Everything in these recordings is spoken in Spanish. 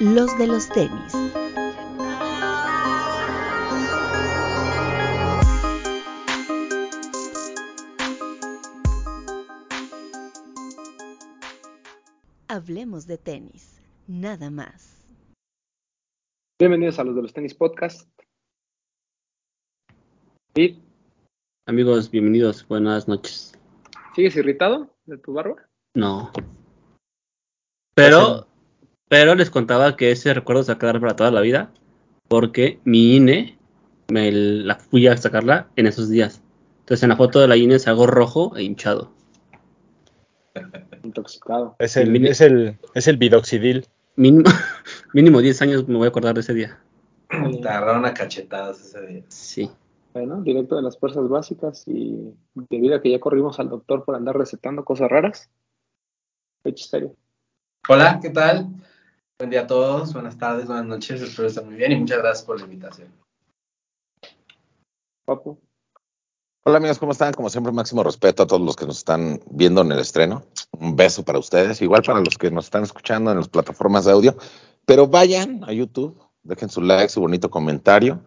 los de los tenis. Hablemos de tenis, nada más. Bienvenidos a los de los tenis podcast. ¿Y Amigos, bienvenidos, buenas noches. sigues irritado de tu barba? No. Pero, pero les contaba que ese recuerdo se va a quedar para toda la vida, porque mi INE me la fui a sacarla en esos días. Entonces en la foto de la INE salgo rojo e hinchado. Intoxicado. Es el, Mini- es el, es el bidoxidil. Mínimo, mínimo 10 años me voy a acordar de ese día. Te agarraron a cachetadas ese día. Sí. Bueno, directo de las fuerzas básicas y debido a que ya corrimos al doctor por andar recetando cosas raras. Fecha serio. Hola, ¿qué tal? Buen día a todos, buenas tardes, buenas noches, espero estén muy bien y muchas gracias por la invitación. Papu. Hola amigos, ¿cómo están? Como siempre, máximo respeto a todos los que nos están viendo en el estreno. Un beso para ustedes, igual para los que nos están escuchando en las plataformas de audio. Pero vayan a YouTube, dejen su like, su bonito comentario,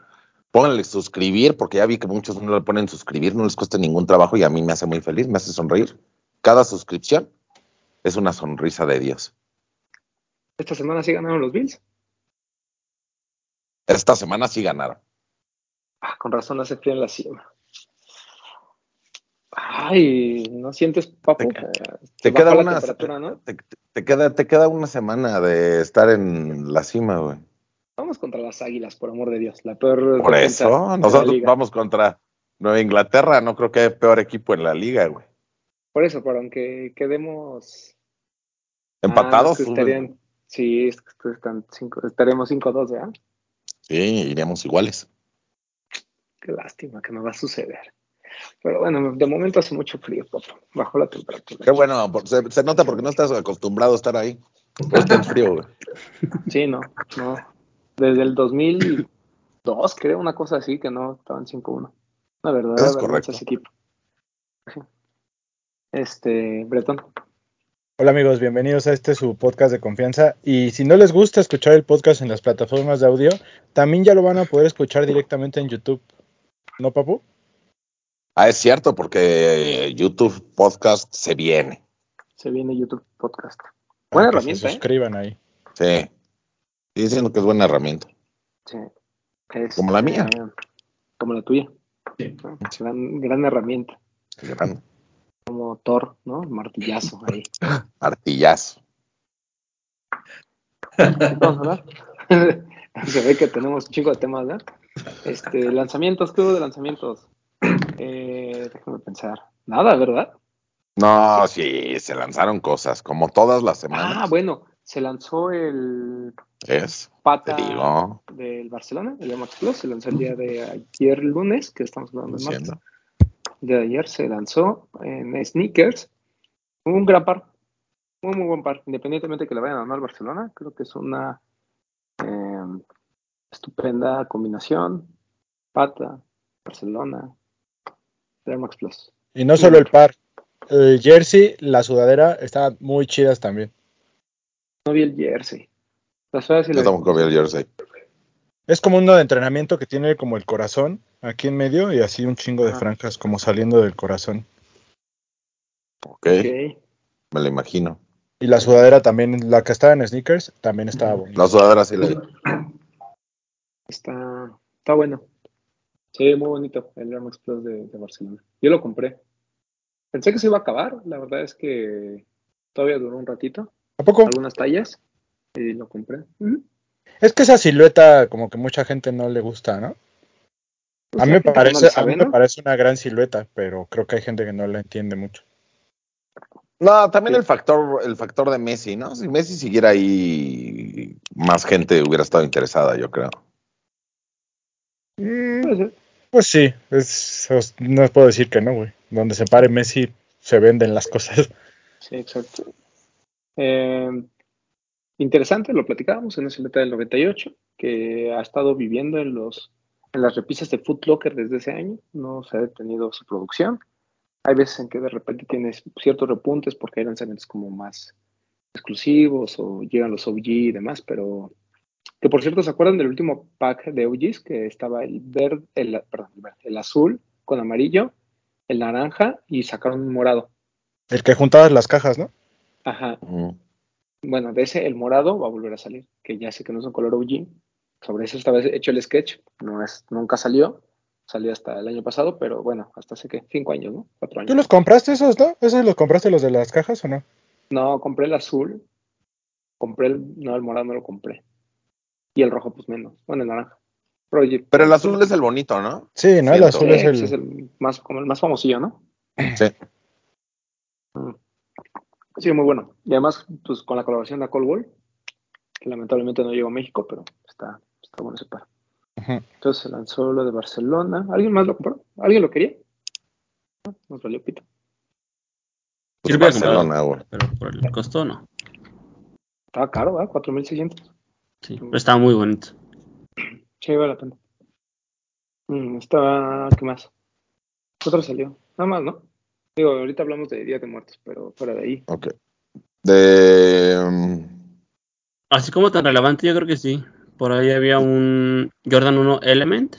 pónganle suscribir, porque ya vi que muchos no le ponen suscribir, no les cuesta ningún trabajo y a mí me hace muy feliz, me hace sonreír. Cada suscripción es una sonrisa de Dios. Esta semana sí ganaron los Bills. Esta semana sí ganaron. Ah, con razón hace frío en la cima. Ay, ¿no sientes, papu? Te- queda, una, temperatura, ¿no? te, te queda, te queda una semana de estar en la cima, güey. Vamos contra las águilas, por amor de Dios. La peor Por eso, nosotros vamos contra Nueva Inglaterra. No creo que haya peor equipo en la liga, güey. Por eso, pero aunque quedemos Empatados. Ah, que estarían, sí, es que están cinco, estaremos 5-2, ¿verdad? Sí, iríamos iguales. Qué lástima que me va a suceder. Pero bueno, de momento hace mucho frío, papá. Bajó la temperatura. Qué bueno, se, se nota porque no estás acostumbrado a estar ahí. No está frío, güey. Sí, no, no. Desde el 2002, creo, una cosa así, que no estaban 5-1. La verdad, Es correcto. ese equipo. Este, Bretón. Hola amigos, bienvenidos a este su podcast de confianza. Y si no les gusta escuchar el podcast en las plataformas de audio, también ya lo van a poder escuchar directamente en YouTube. ¿No, papu? Ah, es cierto, porque YouTube Podcast se viene. Se viene YouTube Podcast. Buena Para que se herramienta, ¿eh? suscriban ahí. Sí. Estoy diciendo que es buena herramienta. Sí. Es, Como la mía. eh, como la tuya. Sí. ¿no? Gran, gran herramienta. Gran Como Thor, ¿no? Martillazo ahí. Artillazo. ¿Qué vamos a hablar? Se ve que tenemos un chingo de temas, ¿verdad? Este, lanzamientos, ¿qué hubo de lanzamientos? Eh, déjame pensar. Nada, ¿verdad? No, sí, se lanzaron cosas, como todas las semanas. Ah, bueno, se lanzó el Es, pata del Barcelona, el Max Plus, se lanzó el día de ayer lunes, que estamos hablando de martes. De ayer se lanzó en sneakers. Un gran par. Muy, muy buen par. Independientemente de que le vayan a ganar al Barcelona, creo que es una eh, estupenda combinación. Pata, Barcelona, Max Plus. Y no solo el par. El jersey, la sudadera, están muy chidas también. No vi el jersey. Las Yo tampoco vi el jersey. Es como uno de entrenamiento que tiene como el corazón aquí en medio y así un chingo de Ah. franjas como saliendo del corazón. Ok, Ok. me lo imagino. Y la sudadera también, la que estaba en sneakers, también estaba bonita. La sudadera sí la vi. Está, está bueno. Sí, muy bonito el Air Max Plus de, de Barcelona. Yo lo compré. Pensé que se iba a acabar. La verdad es que todavía duró un ratito. ¿A poco? Algunas tallas. Y lo compré. Es que esa silueta como que mucha gente no le gusta, ¿no? Pues A mí, me no parece, a mí me parece una gran silueta, pero creo que hay gente que no la entiende mucho. No, también Sí. el factor, el factor de Messi, ¿no? Si Messi siguiera ahí, más gente hubiera estado interesada, yo creo. Puede ser. Pues sí, es, os- no puedo decir que no, güey. Donde se pare Messi se venden las cosas. Sí, exacto. Eh, interesante, lo platicábamos en ese meta del 98, que ha estado viviendo en los en las repisas de Foot Locker desde ese año, no se ha detenido su producción. Hay veces en que de repente tienes ciertos repuntes porque hay lanzamientos como más exclusivos o llegan los OG y demás, pero Que por cierto, ¿se acuerdan del último pack de UGs? Que estaba el verde, el, perdón, el, verde, el azul con amarillo, el naranja y sacaron un morado. El que juntabas las cajas, ¿no? Ajá. Bueno, de ese, el morado va a volver a salir, que ya sé que no es un color OG. Sobre eso esta vez he hecho el sketch, no es, nunca salió, salió hasta el año pasado, pero bueno, hasta hace que cinco años, ¿no? Cuatro años. ¿Tú los compraste esos, no? ¿Esos los compraste los de las cajas o no? No, compré el azul, compré el, no, el morado no lo compré. Y el rojo, pues menos, bueno, el naranja. Pero, oye, Pero el azul es el bonito, ¿no? Sí, ¿no? El azul sí, es pues el... es el más, como el más famosillo, ¿no? Sí. Sí, muy bueno. Y además, pues con la colaboración de Cold Wall, que lamentablemente no llegó a México, pero está, está bueno ese par. Entonces se lanzó lo de Barcelona. ¿Alguien más lo compró? ¿Alguien lo quería? No, Nos valió pito. Pues Barcelona, güey. pero por el costo no. Estaba caro, ¿verdad? 4.600. Sí, pero estaba muy bonito. Sí, vale la pena. Mm, estaba, ¿qué más? ¿Qué otro salió? Nada más, ¿no? Digo, ahorita hablamos de Día de Muertos, pero fuera de ahí. Ok. De. mm, Así como tan relevante, yo creo que sí. Por ahí había un Jordan 1 Element,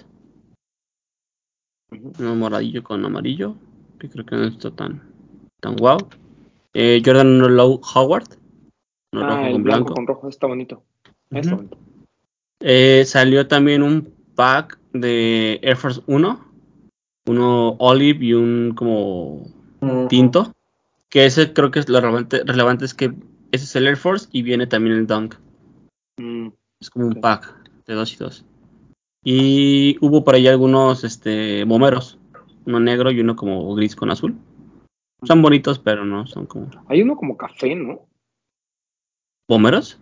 uno moradillo con amarillo, que creo que no está tan, tan guau. Eh, Jordan 1 Low Howard, uno ah, rojo el con blanco, blanco. con rojo, está bonito. Está Ujú. bonito. Eh, salió también un pack de Air Force 1, uno olive y un como tinto. Que ese creo que es lo relevante, relevante es que ese es el Air Force y viene también el Dunk. Mm, Es como un pack de dos y dos. Y hubo por ahí algunos este, bomberos, uno negro y uno como gris con azul. Son bonitos, pero no son como Hay uno como café, ¿no? bomberos.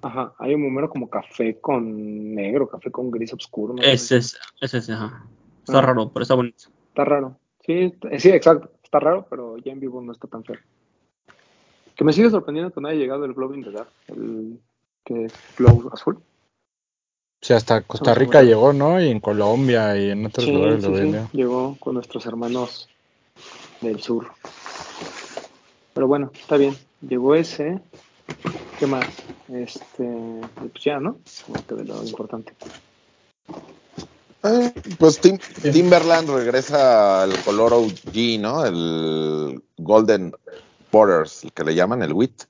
Ajá, hay un número como café con negro, café con gris oscuro. no. Ese es, ese es, ajá. Está Ah. raro, pero está bonito. Está raro. Sí, sí, exacto. Está raro, pero ya en vivo no está tan feo. Que me sigue sorprendiendo que no haya llegado el Glow in the Dark, el que es Glow azul. Sí, hasta Costa Rica llegó, ¿no? Y en Colombia y en otros Sí, lugares sí, lo sí. vendió. Llegó con nuestros hermanos del sur. Pero bueno, está bien. Llegó ese. ¿Qué más? Este, pues ya, ¿no? Este de lo importante. eh, pues Tim- Timberland regresa al color OG, ¿no? El Golden Borders, el que le llaman el WIT,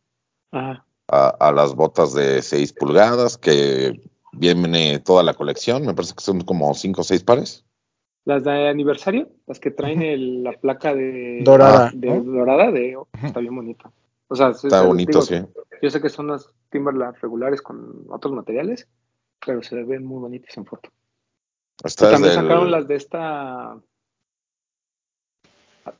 Ajá. A, a las botas de 6 pulgadas, que viene toda la colección. Me parece que son como 5 o 6 pares. Las de aniversario, las que traen el- la placa de Dorada, de, ¿no? dorada, de, está bien bonita. O sea, Está sí, bonito, digo, sí. Yo sé que son las Timberland regulares con otros materiales, pero se ven muy bonitas en foto. Y Esta es también del- sacaron las de esta.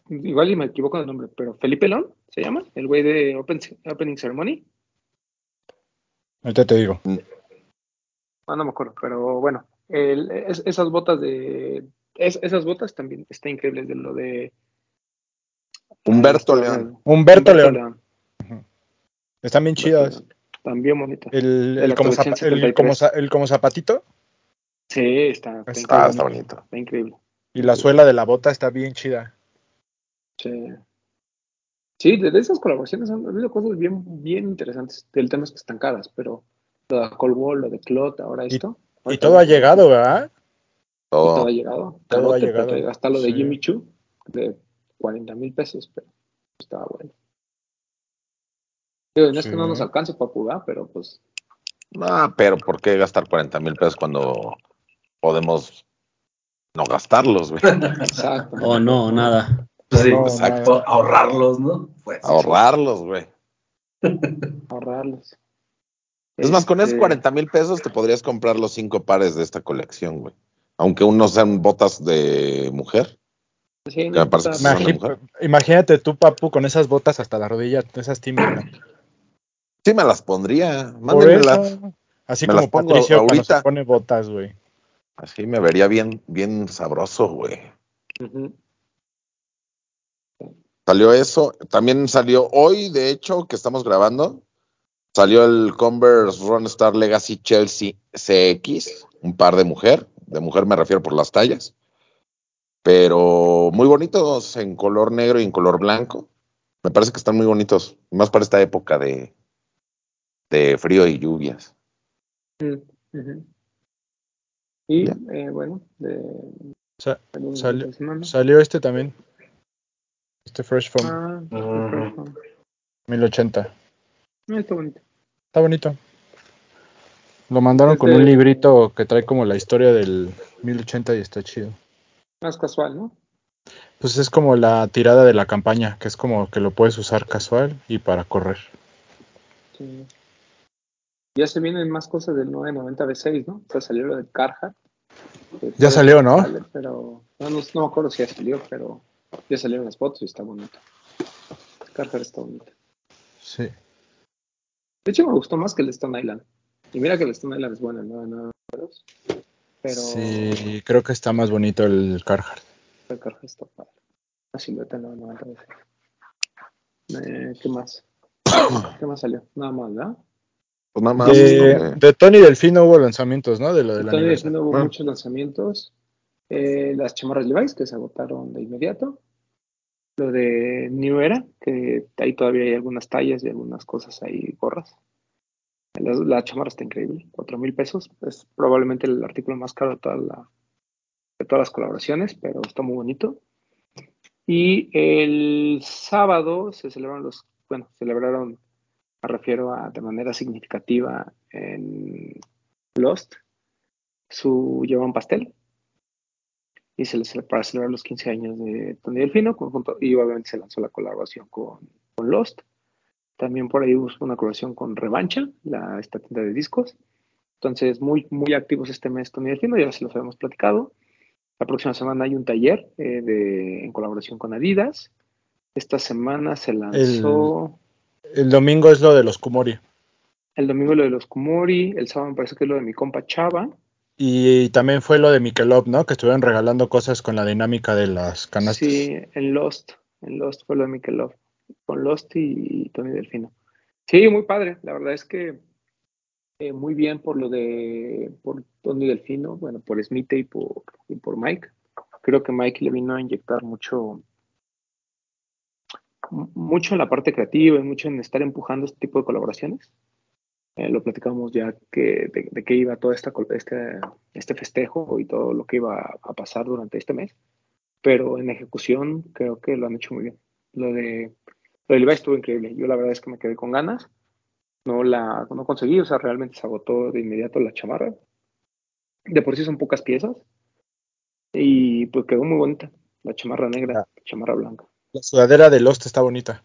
Igual y me equivoco en el nombre, pero Felipe Lón se llama, el güey de Open, Opening Ceremony. Ahorita te digo. Ah, no me acuerdo, pero bueno, el- es- esas botas de. es- esas botas también está increíbles de lo de. Humberto León. Humberto León. Están bien chidas. León. También bonitas. El, el como, el 73. como el como zapatito Sí, está, está, Está increíble, está bonito. está increíble. y la suela de la bota está bien chida. Sí. Sí, de, esas colaboraciones han habido cosas bien, bien interesantes. El tema es que están caras, pero lo de Cold War, lo de Clot, ahora esto. Y todo ha llegado, ¿verdad? todo Todo. ha llegado. Todo ha llegado, hasta lo de sí. Jimmy Choo, de 40 mil pesos, pero estaba bueno. Digo, no es que no nos alcance para jugar, pero pues No, pero ¿por qué gastar 40 mil pesos cuando podemos no gastarlos, güey? exacto. Oh, no, nada. Pues sí, No, exacto, nada. ahorrarlos, ¿no? Pues. Ahorrarlos, güey. Ahorrarlos. Es más, con esos Este, 40 mil pesos te podrías comprar los cinco pares de esta colección, güey. Aunque unos sean botas de mujer. sí, no que me parece importa, que son de pero- mujer. Imagínate tú, papu, con esas botas hasta la rodilla, esas Timberland. Sí me las pondría. Mándenmelas. así Me como las pongo Patricio cuando ahorita. se pone botas, güey. Así me vería bien, bien sabroso, güey. Salió eso. También salió hoy, de hecho, que estamos grabando. Salió el Converse Run Star Legacy Chelsea CX, un par de mujer. De mujer me refiero por las tallas. Pero muy bonitos en color negro y en color blanco. Me parece que están muy bonitos. Más para esta época de, de frío y lluvias. Mm. Y eh, bueno, de, Sa- de salió- salió este también. Este Fresh Foam Ah, Ujú. perfecto. 1080. Ah, está bonito. Está bonito. Lo mandaron con Este- un librito que trae como la historia del 1080 y está chido. Más casual, ¿no? Pues es como la tirada de la campaña, que es como que lo puedes usar casual y para correr. Sí. Ya se vienen más cosas del 990 V6, ¿no? O sea, salió lo de Carhartt. Ya salió, ¿no? sale, pero no, no, no me acuerdo si ya salió, pero ya salieron las fotos y está bonito. Carhartt está bonito. Sí. De hecho, me gustó más que el Stone Island. Y mira que el Stone Island es bueno, el 992. Pero Sí, creo que está más bonito el Carhartt. el Carhartt está padre. La silueta del 990 V6. Eh, ¿Qué más? ¿Qué más salió? Nada más, ¿verdad? Pues nada más. De, ¿no? de Tony Delfino hubo lanzamientos, ¿no? De lo del Todavía aniversario. hubo Ah. muchos lanzamientos. Eh, las chamarras Levi's que se agotaron de inmediato. Lo de New Era, que ahí todavía hay algunas tallas y algunas cosas ahí, gorras. La, la chamarra está increíble, cuatro mil pesos. Es probablemente el artículo más caro de, toda la- de todas las colaboraciones, pero está muy bonito. Y el sábado se celebraron los, bueno, celebraron, me refiero a de manera significativa en Lost, su llevan pastel y se les para celebrar los 15 años de Tony Delfino conjunto, y obviamente se lanzó la colaboración con, con Lost. También por ahí hubo una colaboración con Revancha la esta tienda de discos. Entonces muy muy activos este mes Tony Delfino ya se los habíamos platicado. La próxima semana hay un taller eh, de, en colaboración con Adidas. Esta semana se lanzó El domingo es lo de los Kumori. el, domingo lo de los Kumori el sábado me parece que es lo de mi compa Chava Y también fue lo de Michelob, ¿no? Que estuvieron regalando cosas con la dinámica de las canastas. Sí, en Lost. En Lost fue lo de Michelob. Con Lost y, Tony Delfino. Sí, muy padre. La verdad es que eh, muy bien por lo de por Tony Delfino, bueno, por Smith y por, y por Mike. Creo que Mike le vino a inyectar mucho mucho en la parte creativa y mucho en estar empujando este tipo de colaboraciones. Eh, lo platicamos ya que de, de qué iba todo esta, este, este festejo y todo lo que iba a pasar durante este mes pero en ejecución creo que lo han hecho muy bien. Lo de, lo de Levi estuvo increíble. Yo la verdad es que me quedé con ganas. No la no conseguí, o sea, realmente se agotó de inmediato la chamarra. De por sí son pocas piezas. Y pues quedó muy bonita. La chamarra negra, Ah. la chamarra blanca. La sudadera de Lost está bonita.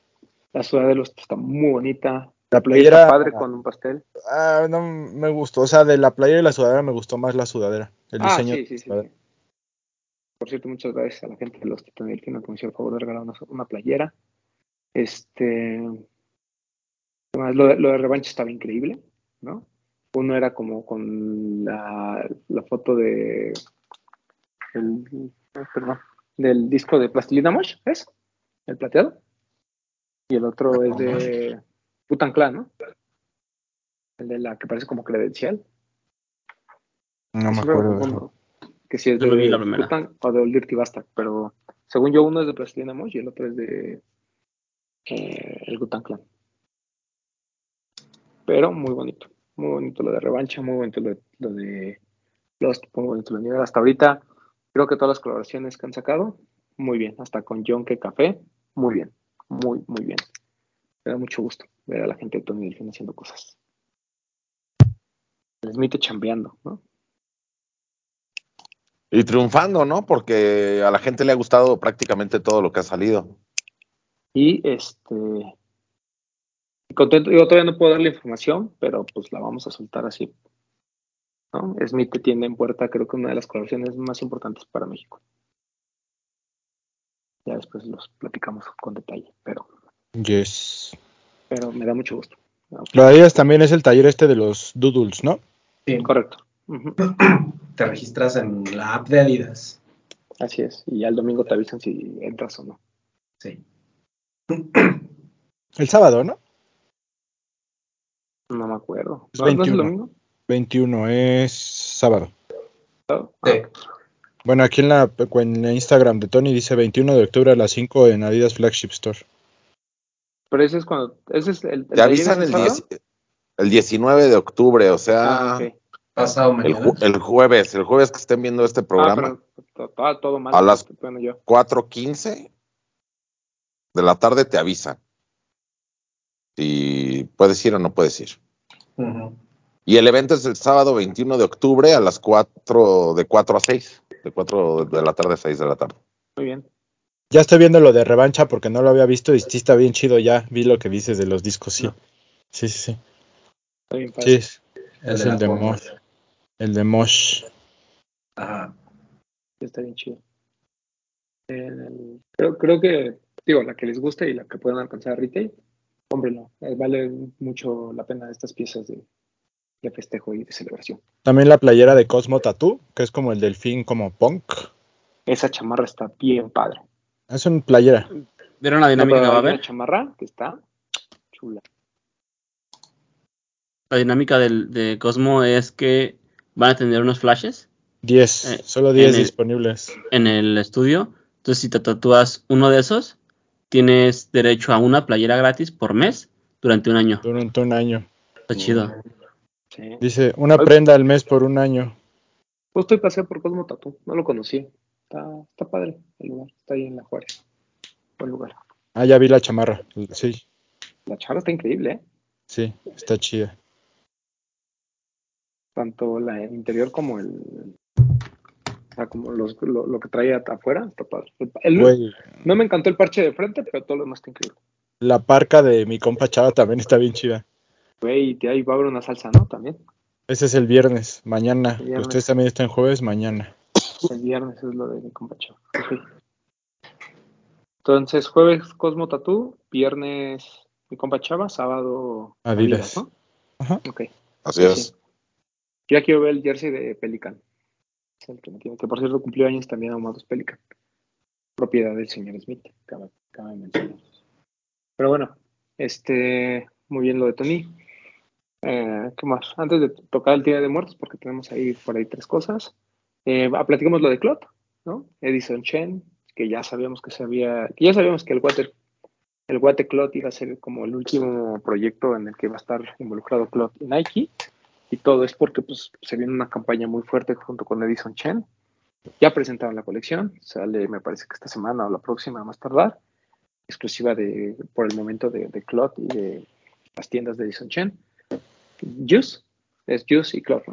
La ciudad de los está muy bonita. La Playera padre con un pastel. Ah, no me gustó. O sea, de la playera y la sudadera me gustó más la sudadera. El Ah, diseño. sí, sí, sí, sí. Por cierto, muchas gracias a la gente de los Fino que me hicieron el favor de regalar una, una playera. Este. ¿qué más? Lo, de, lo de revancha estaba increíble, ¿no? Uno era como con la, la foto de. El, ah, perdón, del disco de Plastilina Mosh, ¿es? El plateado. Y el otro es de Putan Clan, ¿no? El de la que parece como credencial. No me acuerdo. de que si es de la primera. Wu-Tang o de Old Dirty Bastard, pero según yo uno es de Plastilina Mosh y el otro es de eh, el Gutan Clan. Pero muy bonito, muy bonito lo de revancha, muy bonito lo de, lo de Lost, muy bonito lo de Nivel. Hasta ahorita creo que todas las colaboraciones que han sacado, muy bien, hasta con John que Café, muy bien, muy, muy bien. Me da mucho gusto ver a la gente de Tony Delfín haciendo cosas. El Smith chambeando, ¿no? Y triunfando, ¿no? Porque a la gente le ha gustado prácticamente todo lo que ha salido. Y este. y Contento, yo todavía no puedo dar la información, pero pues la vamos a soltar así. ¿no? Smith tiene en puerta, creo que una de las colaboraciones más importantes para México. Ya después los platicamos con detalle, pero, Yes. pero me da mucho gusto. Lo de Adidas también es el taller este de los Doodles, ¿no? Sí. Correcto. Te registras en la app de Adidas. Así es. Y ya el domingo te avisan si entras o no. Sí. El sábado, ¿no? No me acuerdo. Es ¿No, ¿no es el 21. domingo? 21 es sábado. Ah, Sí. Bueno, aquí en la, en la Instagram de Tony dice 21 de octubre a las 5 en Adidas Flagship Store. Pero ese es cuando. Ese es el, el Te avisan el, sábado? 10 el 19 de octubre, o sea, Ah, ok. Pasado El, mañana. ju- el jueves, el jueves que estén viendo este Ah, programa, pero to- todo, todo mal. A las- Bueno, yo. 4.15 de la tarde te avisan. Si puedes ir o no puedes ir. Ujú. Y el evento es el sábado 21 de octubre a las 4, de 4 a 6. De 4 de la tarde a 6 de la tarde. Muy bien. Ya estoy viendo lo de revancha porque no lo había visto y sí está bien chido ya. Vi lo que dices de los discos, sí. No. Sí, sí, sí. Está bien Sí, padre. es, El es de el de. Mosh. El de Mosh. Ajá. Está bien chido. El- creo, creo que, digo, la que les guste y la que puedan alcanzar a retail, cómprenlo. Eh, Vale mucho la pena estas piezas de, de festejo y de celebración. También la playera de Cosmo Tattoo, que es como el delfín como punk. Esa chamarra está bien padre. Es una playera. ¿Vieron la dinámica que va a haber? chamarra que está chula. La dinámica del, de Cosmo es que van a tener unos flashes 10. Eh, solo 10 en el- disponibles. en el estudio. Entonces, si te tatúas uno de esos, tienes derecho a una playera gratis por mes durante un año. Durante un año. Está chido. Sí. Dice, una prenda al mes por un año. Justo hoy pasé por Cosmo Tattoo, no lo conocía. Está, está padre el lugar, está ahí en la Juárez. Buen lugar. Ah, ya vi la chamarra. Sí, La charla está increíble, ¿eh? sí, está chida. Tanto la el interior como el. o sea, como los, lo, lo que trae at- afuera, está padre. El- Güey, no me encantó el parche de frente, pero todo lo demás está increíble. la parca de mi compa Chava también está bien chida. Güey, y ahí va a haber una salsa, ¿no? También. Ese es el viernes, mañana. El viernes. Ustedes también están jueves, mañana. El viernes es lo de mi compa Chava. Ok. Entonces, jueves Cosmo Tatú, viernes mi compa Chava, sábado Adidas. ¿no? Ajá. Ok. Así Sí, es. sí. Yo ya quiero ver el jersey de Pelican. Es el que, me tiene- que por cierto cumplió años también Amados Pelican. Propiedad del señor Smith, cabe, cabe mencionar. Pero bueno, este, muy bien lo de Tony. Eh, ¿Qué más? Antes de tocar el Día de Muertos, porque tenemos ahí por ahí tres cosas. Eh, ah, platicamos lo de Clot, ¿no? Edison Chen, que ya sabíamos que se había, que ya sabíamos que el Water, el Water Clot iba a ser como el último proyecto en el que va a estar involucrado Clot y Nike. Y todo es porque pues, se viene una campaña muy fuerte junto con Edison Chen. Ya presentaron la colección, sale me parece que esta semana o la próxima más tardar, exclusiva de, por el momento de, de Clot y de las tiendas de Edison Chen. Juice, es Juice y Clot.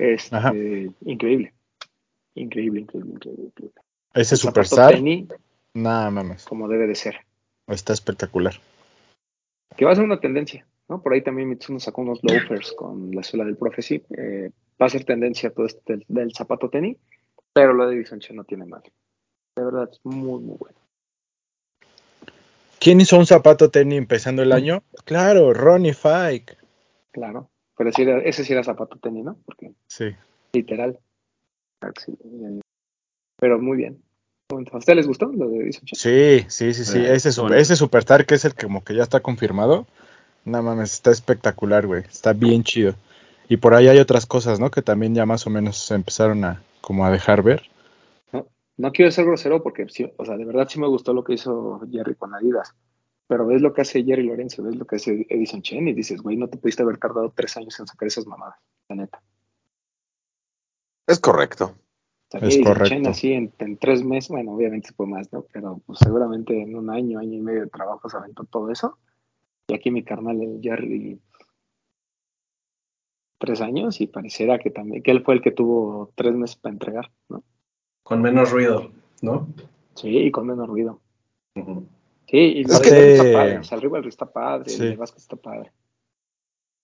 Este, Ajá. increíble. Increíble, increíble, increíble, increíble. Ese Superstar, tenis, nada mames, como debe de ser. está espectacular. Que va a ser una tendencia, ¿no? Por ahí también Mitsuno sacó unos loafers con la suela del Prophecy. Eh, va a ser tendencia todo este del, del zapato tenis, pero Edison Chen no tiene mal. De verdad, es muy, muy bueno. ¿Quién hizo un zapato tenis empezando el año? Claro, Ronnie Fike. Claro. Pero sí era- ese sí era zapato tenis, ¿no? Porque Sí. literal. Eh, Pero muy bien. ¿A ustedes les gustó lo de Edison Chen? Sí, sí, sí, sí. Eh, ese, ese Superstar que es el que como que ya está confirmado. No mames, está espectacular, güey. Está bien chido. Y por ahí hay otras cosas, ¿no? Que también ya más o menos se empezaron a como a dejar ver. No quiero ser grosero porque, sí, o sea, de verdad sí me gustó lo que hizo Jerry con Adidas. Pero ves lo que hace Jerry Lorenzo, ves lo que hace Edison Chen y dices, güey, no te pudiste haber tardado tres años en sacar esas mamadas, la neta. Es correcto. Es Edison correcto. Chen así en, en tres meses, bueno, obviamente fue más, ¿no? Pero pues, seguramente en un año, año y medio de trabajo se aventó todo eso. Y aquí mi carnal, el Jerry, tres años y pareciera que también, que él fue el que tuvo tres meses para entregar, ¿no? Con menos ruido, ¿no? Sí, y con menos ruido. Ujú. Sí, y de está padre, o sea, el rival está padre, Sí. el Vázquez está padre.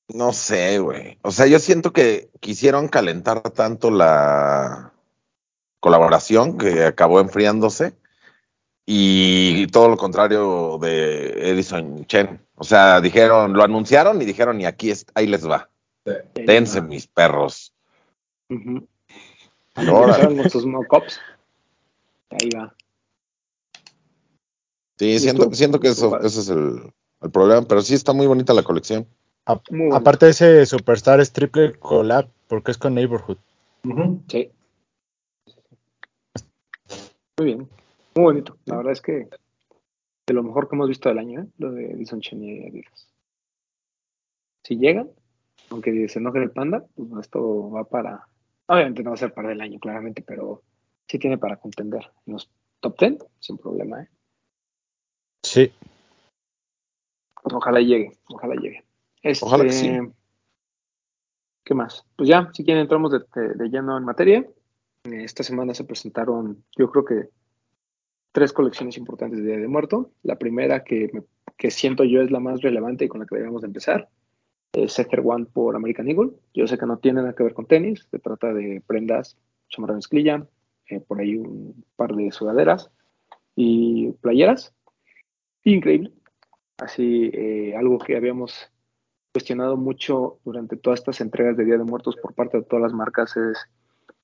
No sé, güey. O sea, yo siento que quisieron calentar tanto la colaboración que acabó enfriándose y todo lo contrario de Edison Chen. O sea, dijeron, lo anunciaron y dijeron, y aquí es, ahí les va. Sí. Dense, mis perros. Con sus mock-ups. Ahí va. Sí, siento, siento que eso, ese es el, el problema, pero sí está muy bonita la colección. A- aparte ese Superstar es triple collab porque es con Neighborhood. Sí. Muy bien. Muy bonito. La verdad es que de lo mejor que hemos visto del año, ¿eh? lo de Edison Chen y Adidas. Si llegan, aunque se enoje el panda, pues esto va para, obviamente no va a ser para el año, claramente, pero sí tiene para contender en los top 10, sin problema, ¿eh? Sí. Ojalá llegue, ojalá llegue. Este, Ojalá que sí. ¿Qué más? Pues ya, si quieren entramos de, de- de lleno en materia. Esta semana se presentaron, yo creo que tres colecciones importantes de Día de Muerto. La primera que, me- que siento yo es la más relevante y con la que deberíamos de empezar es Setter One por American Eagle. Yo sé que no tiene nada que ver con tenis, se trata de prendas, chamarra mezclilla, eh, por ahí un par de sudaderas y playeras. Increíble. Así, eh, algo que habíamos cuestionado mucho durante todas estas entregas de Día de Muertos por parte de todas las marcas es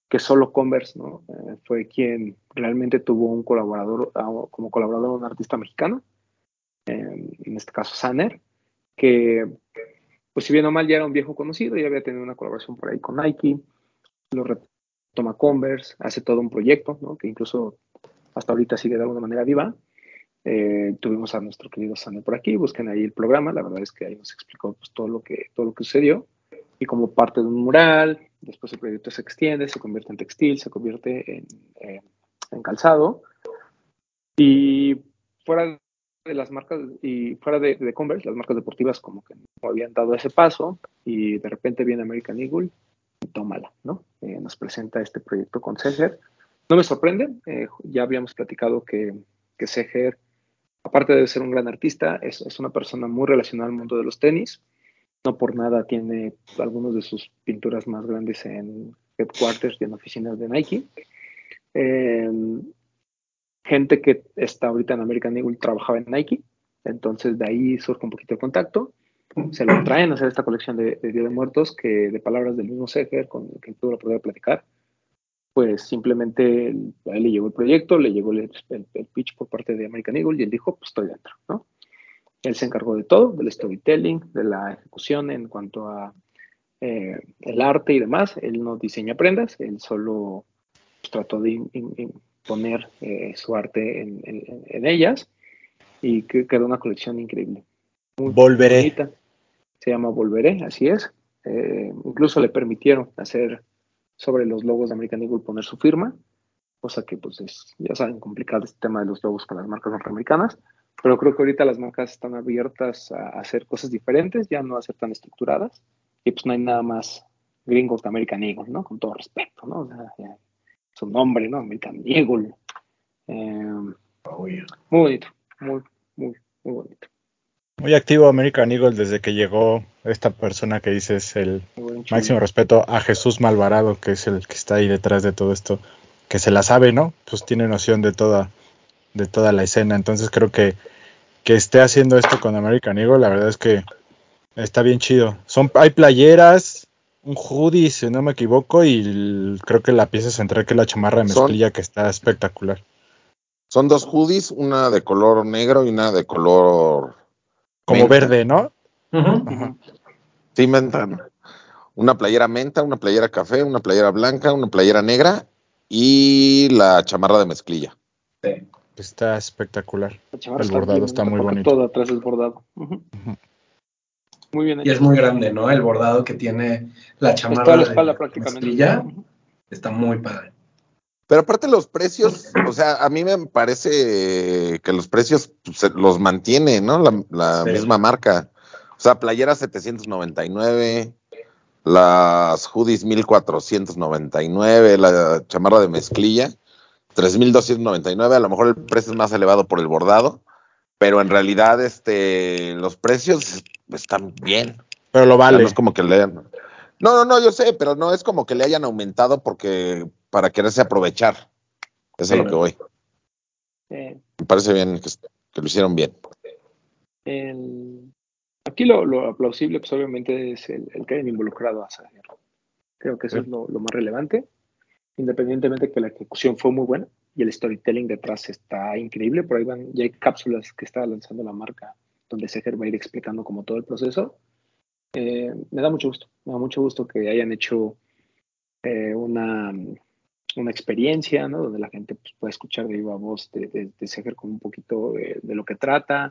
que solo Converse. Eh, fue quien realmente tuvo un colaborador, ah, como colaborador un artista mexicano, en este caso Sanner, que pues si bien o mal ya era un viejo conocido, ya había tenido una colaboración por ahí con Nike, lo retoma Converse, hace todo un proyecto, que incluso hasta ahorita sigue de alguna manera viva. Eh, tuvimos a nuestro querido Sanner por aquí, busquen ahí el programa, la verdad es que ahí nos explicó pues, todo, lo que, todo lo que sucedió y como parte de un mural, después el proyecto se extiende, se convierte en textil, se convierte en, eh, en calzado y fuera de las marcas y fuera de, de, Converse, las marcas deportivas como que no habían dado ese paso y de repente viene American Eagle y tómala, ¿no? Eh, nos presenta este proyecto con Seger. No me sorprende, eh, ya habíamos platicado que, que Seger, aparte de ser un gran artista, es, una persona muy relacionada al mundo de los tenis. No por nada tiene algunas de sus pinturas más grandes en headquarters y en oficinas de Nike. Eh, gente que está ahorita en American Eagle trabajaba en Nike, entonces de ahí surge un poquito de contacto. Se lo traen a hacer esta colección de, de Día de Muertos, que de palabras del mismo Seger, con el que tuve la oportunidad platicar, pues simplemente a él le llegó el proyecto, le llegó el, el, el, pitch por parte de American Eagle y él dijo, pues estoy dentro, ¿no? Él se encargó de todo, del storytelling, de la ejecución en cuanto a eh, el arte y demás. Él no diseña prendas, él solo pues, trató de in, in, poner eh, su arte en, en, en, ellas y que quedó una colección increíble. Muy Volveré. Bonita. Se llama Volveré, así es. Eh, incluso le permitieron hacer sobre los logos de American Eagle poner su firma, cosa que pues es, ya saben, complicado este tema de los logos con las marcas norteamericanas, pero creo que ahorita las marcas están abiertas a hacer cosas diferentes, ya no a ser tan estructuradas, y pues no hay nada más gringo que American Eagle, ¿no? Con todo respeto, ¿no? O sea, ya, su nombre, ¿no? American Eagle. Eh, muy bonito, muy, muy, muy bonito. Muy activo American Eagle desde que llegó esta persona que dices el máximo respeto a Jesús Malvarado, que es el que está ahí detrás de todo esto, que se la sabe, ¿no? Pues tiene noción de toda, de toda la escena. Entonces creo que que esté haciendo esto con American Eagle, la verdad es que está bien chido. Son, hay playeras, un hoodie, si no me equivoco, y el, creo que la pieza central que es la chamarra de mezclilla son, que está espectacular. Son dos hoodies, una de color negro y una de color como menta. verde, ¿no? Uh -huh. Sí, menta. Una playera menta, una playera café, una playera blanca, una playera negra y la chamarra de mezclilla. Sí. Está espectacular. El está bordado bien, está muy bonito. Todo atrás es bordado. Uh -huh. Uh -huh. Muy bien. Y es muy grande, ¿no? El bordado que tiene la chamarra. Está la espalda prácticamente. Mezclilla, está muy padre. Pero aparte los precios, o sea, a mí me parece que los precios pues, los mantiene, ¿no? La, la sí. misma marca. O sea, playera 799, las hoodies 1499, la chamarra de mezclilla 3299, a lo mejor el precio es más elevado por el bordado, pero en realidad este los precios están bien. Pero lo vale. O sea, no es como que le hayan... No, no, no, yo sé, pero no es como que le hayan aumentado porque para quererse aprovechar. Sí, es lo que voy. Me parece bien que, que lo hicieron bien. El, aquí lo, lo, aplausible, pues obviamente es el, el que hayan involucrado a Sager. Creo que eso sí. es lo, lo, más relevante. Independientemente de que la ejecución fue muy buena y el storytelling detrás está increíble. Por ahí van, ya hay cápsulas que está lanzando la marca donde Seger va a ir explicando como todo el proceso. Eh, me da mucho gusto, me da mucho gusto que hayan hecho eh, una, una experiencia, ¿no? Donde la gente pues, pueda escuchar de viva voz de, de, de Seger un poquito de, de, lo que trata,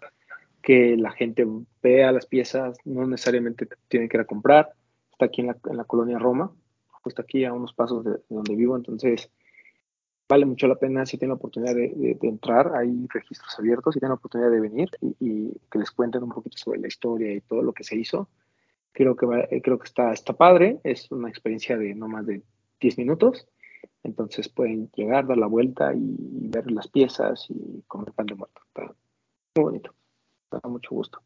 que la gente vea las piezas, no necesariamente tienen que ir a comprar, está aquí en la, en la colonia Roma, justo aquí a unos pasos de, de donde vivo, entonces vale mucho la pena si tienen la oportunidad de, entrar, hay registros abiertos, si tienen la oportunidad de venir y, y, que les cuenten un poquito sobre la historia y todo lo que se hizo. Creo que, va, creo que está, está padre, es una experiencia de no más de 10 minutos, entonces pueden llegar, dar la vuelta y ver las piezas y comer pan de muerto. Está muy bonito, da mucho gusto.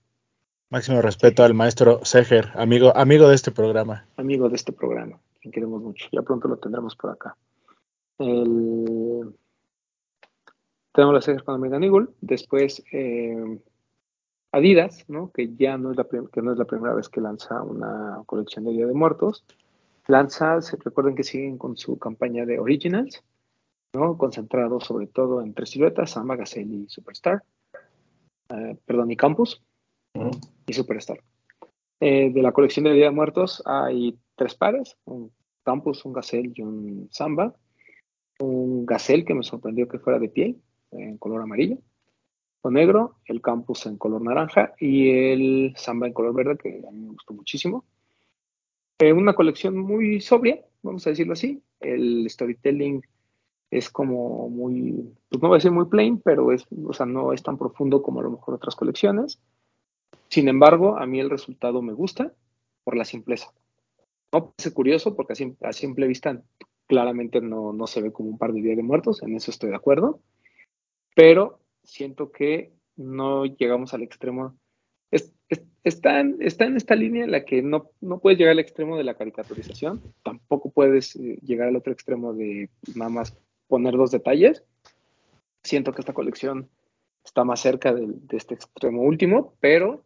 Máximo respeto al maestro Seger, amigo, amigo de este programa. Amigo de este programa, que queremos mucho. Ya pronto lo tendremos por acá. El... Tenemos la serie con American Eagle. Después eh, Adidas, ¿no? que ya no es, la que no es la primera vez que lanza una colección de Día de Muertos. Lanza, se recuerden que siguen con su campaña de Originals, ¿no? concentrado sobre todo en tres siluetas, Samba, Gazelle y Superstar. Eh, perdón, y Campus uh -huh. y Superstar. Eh, de la colección de Día de Muertos hay tres pares, un Campus, un Gazelle y un Samba un gazelle que me sorprendió que fuera de piel, en color amarillo, o negro, el campus en color naranja y el samba en color verde, que a mí me gustó muchísimo. Eh, una colección muy sobria, vamos a decirlo así. El storytelling es como muy, pues no voy a decir muy plain, pero es, o sea, no es tan profundo como a lo mejor otras colecciones. Sin embargo, a mí el resultado me gusta por la simpleza. No parece curioso porque a, simple vista claramente no, no, se ve como un par de días de muertos, en eso estoy de acuerdo, pero siento que no llegamos al extremo. Es, es, está, en, está, en, esta línea en la que no, no, puedes llegar al extremo de la caricaturización, tampoco puedes eh, llegar al otro extremo de nada más poner dos detalles. Siento que esta colección está más cerca de, de este extremo último, pero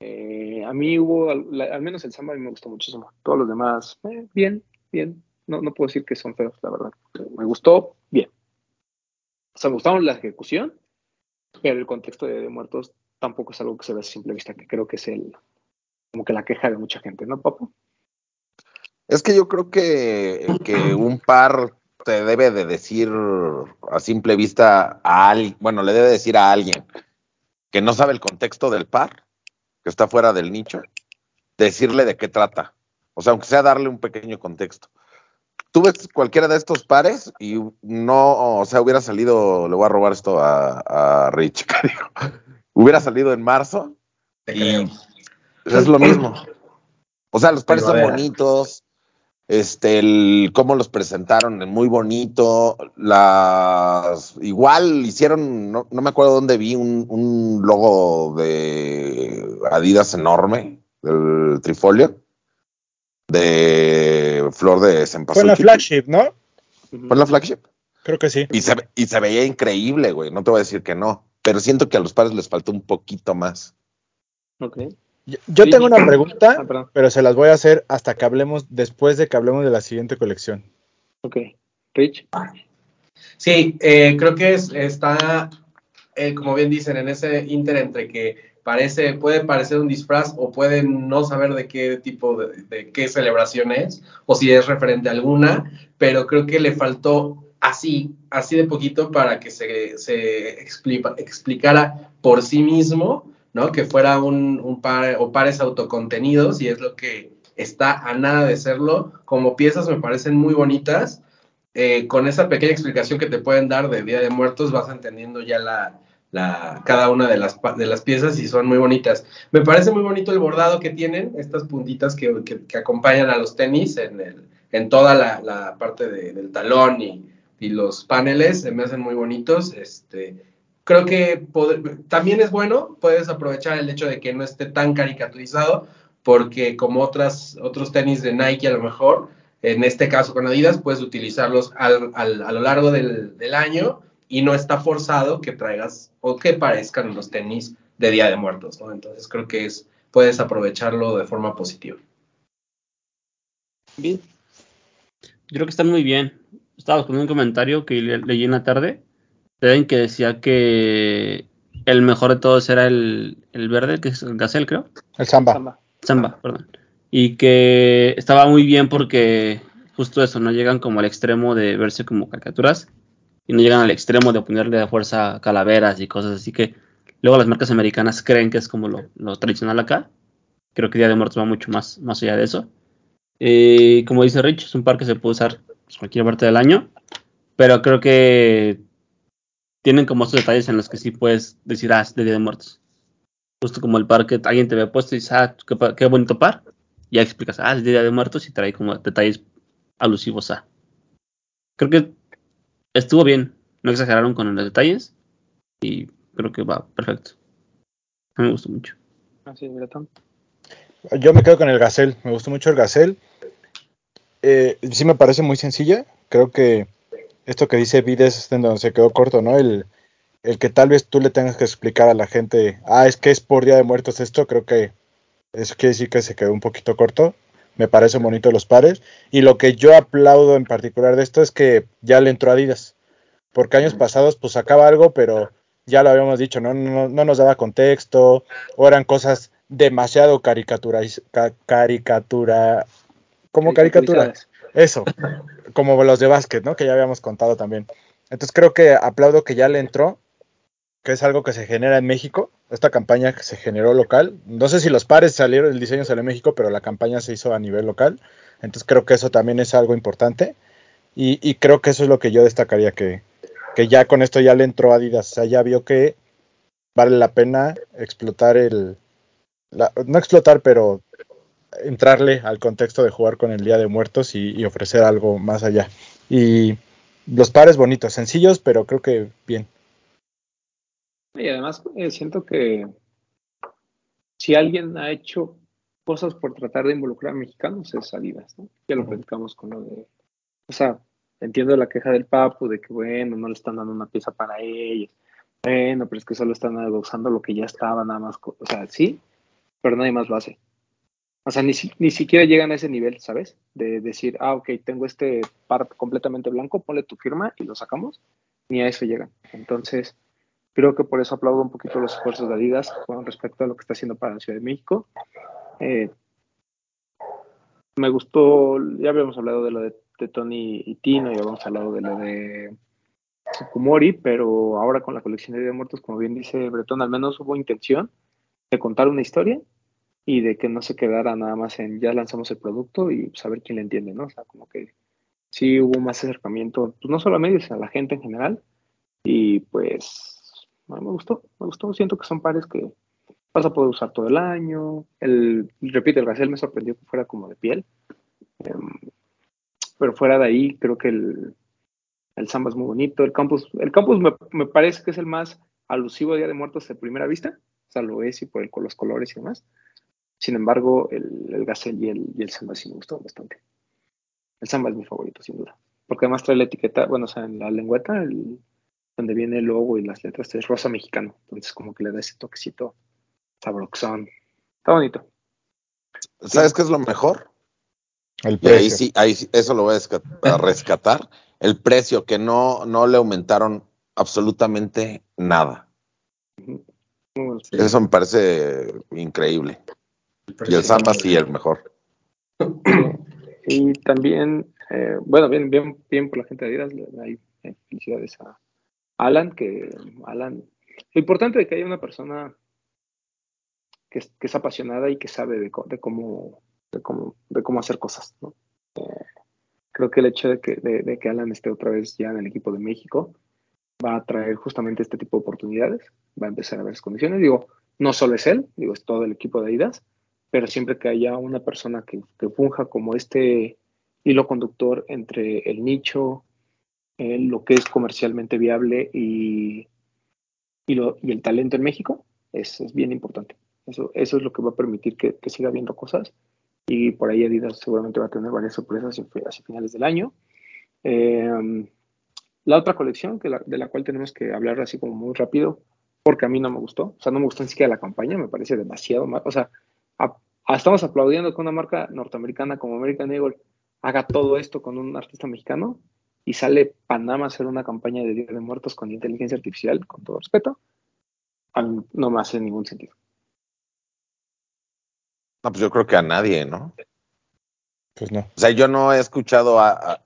eh, a mí hubo, al, al, menos el samba a mí me gustó muchísimo. Todos los demás, eh, bien, bien, no, no puedo decir que son feos, la verdad. Me gustó bien. O sea, me gustaron la ejecución, pero el contexto de, de, muertos tampoco es algo que se ve a simple vista, que creo que es el como que la queja de mucha gente, ¿no, Papo? Es que yo creo que, que un par te debe de decir a simple vista a alguien, bueno, le debe decir a alguien que no sabe el contexto del par, que está fuera del nicho, decirle de qué trata. O sea, aunque sea darle un pequeño contexto tú ves cualquiera de estos pares y no, o sea, hubiera salido, le voy a robar esto a, a Rich, digo, hubiera salido en marzo y es lo mismo. O sea, los pares son bonitos, este, el, cómo los presentaron, muy bonito, las, igual hicieron, no, no me acuerdo dónde vi un, un logo de Adidas enorme, del trifolio de Flor de Cempasúchil. Fue la flagship, ¿no? ¿Fue en la flagship? Creo que sí. Y se, y se veía increíble, güey. No te voy a decir que no. Pero siento que a los padres les faltó un poquito más. Ok. Yo, tengo una pregunta, Ah, pero se las voy a hacer hasta que hablemos, después de que hablemos de la siguiente colección. Ok. Rich. Sí, eh, creo que es, está, eh, como bien dicen, en ese inter entre que parece, puede parecer un disfraz o pueden no saber de qué tipo de, de, qué celebración es o si es referente a alguna, pero creo que le faltó así, así de poquito para que se, se explica, explicara por sí mismo, ¿no? Que fuera un, un par o pares autocontenidos y es lo que está a nada de serlo. Como piezas me parecen muy bonitas. Eh, con esa pequeña explicación que te pueden dar de Día de Muertos vas entendiendo ya la, la, cada una de las, de las piezas y son muy bonitas. Me parece muy bonito el bordado que tienen, estas puntitas que, que, acompañan a los tenis en, el, en toda la, parte de, del talón y, y, los paneles, se me hacen muy bonitos. Este, creo que también es bueno, puedes aprovechar el hecho de que no esté tan caricaturizado, porque como otras, otros tenis de Nike a lo mejor, en este caso con Adidas, puedes utilizarlos al, al, a lo largo del, del año y no está forzado que traigas o que parezcan unos tenis de Día de Muertos, ¿no? Entonces creo que es, puedes aprovecharlo de forma positiva. Bien. Yo creo que están muy bien. Estaba con un comentario que le, leí en la tarde, ven que decía que el mejor de todos era el, el verde, que es el Gazelle, creo. El Samba. Samba. Samba, perdón. Y que estaba muy bien porque justo eso, no llegan como al extremo de verse como caricaturas y no llegan al extremo de ponerle de fuerza calaveras y cosas así que luego las marcas americanas creen que es como lo, lo tradicional acá. Creo que Día de Muertos va mucho más, más allá de eso. Eh, como dice Rich, es un par que se puede usar pues, cualquier parte del año, pero creo que tienen como estos detalles en los que sí puedes decir, ah, es de Día de Muertos. Justo como el par que alguien te había puesto y dices, ah, qué, qué bonito par. Y ya explicas, ah, es de Día de Muertos y trae como detalles alusivos a. Creo que estuvo bien, no exageraron con los detalles y creo que va perfecto. Me gustó mucho. Así es, Bretón. Yo me quedo con el Gacel, me gustó mucho el Gacel. Eh, sí me parece muy sencilla, creo que esto que dice Vides es en donde se quedó corto, ¿no? El, el que tal vez tú le tengas que explicar a la gente, ah, es que es por Día de Muertos esto, creo que eso quiere decir que se quedó un poquito corto. Me parece bonito los pares. Y lo que yo aplaudo en particular de esto es que ya le entró Adidas. Porque años pasados pues sacaba algo, pero ya lo habíamos dicho, no, no, no nos daba contexto, o eran cosas demasiado caricaturas, ca, caricatura, como caricatura, eso, como los de básquet, ¿no? Que ya habíamos contado también. Entonces creo que aplaudo que ya le entró, que es algo que se genera en México, esta campaña que se generó local. No sé si los pares salieron, el diseño salió en México, pero la campaña se hizo a nivel local. Entonces creo que eso también es algo importante. Y, y creo que eso es lo que yo destacaría, que, que ya con esto ya le entró Adidas, o sea, ya vio que vale la pena explotar el, la, no explotar, pero entrarle al contexto de jugar con el Día de Muertos y, y, ofrecer algo más allá. Y los pares bonitos, sencillos, pero creo que bien. Y además eh, siento que si alguien ha hecho cosas por tratar de involucrar a mexicanos es Adidas, ¿no? Ya lo platicamos con lo de, o sea, entiendo la queja del Papu de que, bueno, no le están dando una pieza para ellos. Bueno, pero es que solo están usando lo que ya estaba, nada más. O sea, sí, pero nadie más lo hace. O sea, ni, ni siquiera llegan a ese nivel, ¿sabes? De decir, ah, ok, tengo este par completamente blanco, ponle tu firma y lo sacamos. Ni a eso llegan. Entonces, creo que por eso aplaudo un poquito los esfuerzos de Adidas con respecto a lo que está haciendo para la Ciudad de México. Eh, me gustó, ya habíamos hablado de lo de Tony y Tino, y habíamos hablado de lo de Sukumori, pero ahora con la colección de Muertos, como bien dice Bretón, al menos hubo intención de contar una historia y de que no se quedara nada más en ya lanzamos el producto y saber quién le entiende, ¿no? O sea, como que sí hubo más acercamiento, pues no solo a medios, sino a la gente en general. Y pues, me gustó, me gustó. Siento que son pares que vas a poder usar todo el año. El, repito, el Gacel me sorprendió que fuera como de piel. Um, pero fuera de ahí, creo que el, el samba es muy bonito. El campus, el campus me, me, parece que es el más alusivo a Día de Muertos de primera vista, o sea, lo es y por el, los colores y demás. Sin embargo, el, el y el, y el samba sí me gustó bastante. El samba es mi favorito, sin duda. Porque además trae la etiqueta, bueno, o sea, en la lengüeta, el, donde viene el logo y las letras, es rosa mexicano. Entonces, como que le da ese toquecito sabroxón. Está bonito. ¿Sabes qué es lo mejor? El y ahí sí, ahí sí, eso lo voy a rescatar. El precio, que no, no le aumentaron absolutamente nada. Eso me parece increíble. Y el Samba sí, el mejor. Y también, eh, bueno, bien, bien, bien por la gente de Adidas, hay eh, felicidades a Alan, que Alan, lo importante de que haya una persona que, que es apasionada y que sabe de, de cómo de cómo, de cómo hacer cosas. ¿no? Eh, creo que el hecho de que, de, de que Alan esté otra vez ya en el equipo de México va a traer justamente este tipo de oportunidades, va a empezar a ver las condiciones. Digo, no solo es él, digo, es todo el equipo de Adidas, pero siempre que haya una persona que, que funja como este hilo conductor entre el nicho, eh, lo que es comercialmente viable y, y, lo, y el talento en México, es, es, bien importante. Eso, eso es lo que va a permitir que, que siga habiendo cosas y por ahí Adidas seguramente va a tener varias sorpresas hacia finales del año. Eh, la otra colección que la, de la cual tenemos que hablar así como muy rápido, porque a mí no me gustó, o sea, no me gustó ni siquiera la campaña, me parece demasiado mal, o sea, a, estamos aplaudiendo que una marca norteamericana como American Eagle haga todo esto con un artista mexicano y sale Panamá a hacer una campaña de Día de Muertos con inteligencia artificial, con todo respeto, a mí no me hace ningún sentido. No, pues yo creo que a nadie, ¿no? Pues no. O sea, yo no he escuchado a, a,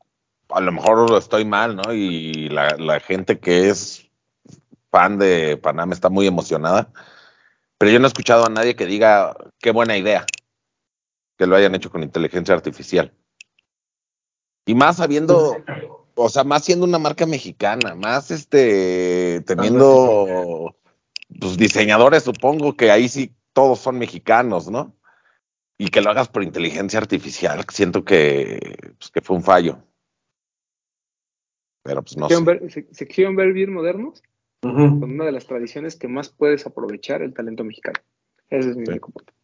a lo mejor estoy mal, ¿no? Y la, la, gente que es fan de Panamá está muy emocionada, pero yo no he escuchado a nadie que diga qué buena idea. Que lo hayan hecho con inteligencia artificial. Y más sabiendo, o sea, más siendo una marca mexicana, más este, teniendo pues, diseñadores, supongo que ahí sí todos son mexicanos, ¿no? Y que lo hagas por inteligencia artificial, siento que, pues, que fue un fallo. Pero pues no ¿Se sé. ver, se, se quisieron ver bien modernos con una de las tradiciones que más puedes aprovechar el talento mexicano. Ese es mi Sí. único punto.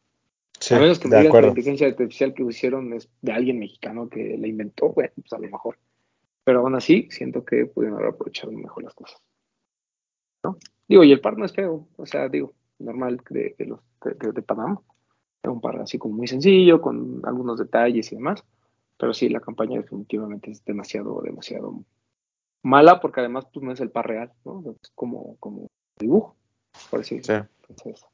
Sí, a menos que me digas que la inteligencia artificial que hicieron es de alguien mexicano que la inventó, bueno, pues a lo mejor. Pero aún así, siento que pudieron haber aprovechado mejor las cosas. ¿No? Digo, y el par no es feo, o sea, digo, normal de, de los de, de- Panamá. Es un par así como muy sencillo, con algunos detalles y demás. Pero sí, la campaña definitivamente es demasiado, demasiado mala, porque además pues no es el par real, ¿no? Es como, como dibujo, por así Sí. decirlo. Entonces,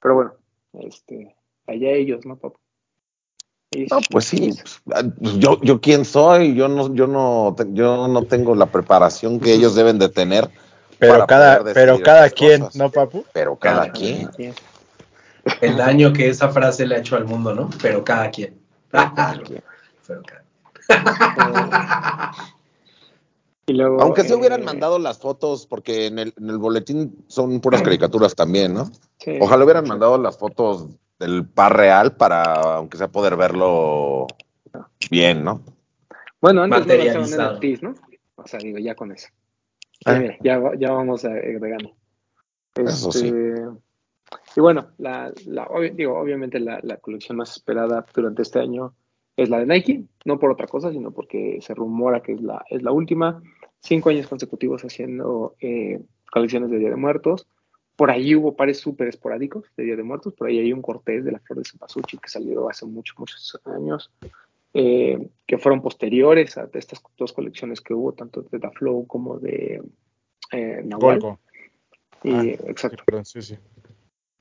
pero bueno, este, allá ellos, ¿no, papá? No, pues sí, pues, ah, pues, yo, yo quién soy, yo no, yo no, yo no tengo la preparación que ellos deben de tener. Pero cada, pero cada quien, cosas. ¿no, papu? Pero cada Cada quien. El daño que esa frase le ha hecho al mundo, ¿no? Pero cada quien. quien. Pero cada- Y luego, Aunque se eh, hubieran mandado las fotos, porque en el, en el boletín son puras caricaturas también, ¿no? sí, Ojalá hubieran sí. mandado las fotos del par real para, aunque sea poder verlo bien, ¿no? Bueno, antes no Materializado. lanzaban NFTs, ¿no? O sea, digo, ya con eso. Mira, ya, ya vamos a, de gano. Eso sí. Este, Y bueno, la, digo, obviamente la, la colección más esperada durante este año es la de Nike, no por otra cosa, sino porque se rumora que es la, es la última. Cinco años consecutivos haciendo eh, colecciones de Día de Muertos. Por ahí hubo pares súper esporádicos de Día de Muertos. Por ahí hay un cortés de la flor de cempasúchil que salió hace muchos, muchos años, eh, que fueron posteriores a estas dos colecciones que hubo, tanto de Da Flow como de eh, Nahual. Golgo. Y, Ah, exacto. Sí, perdón, sí, sí.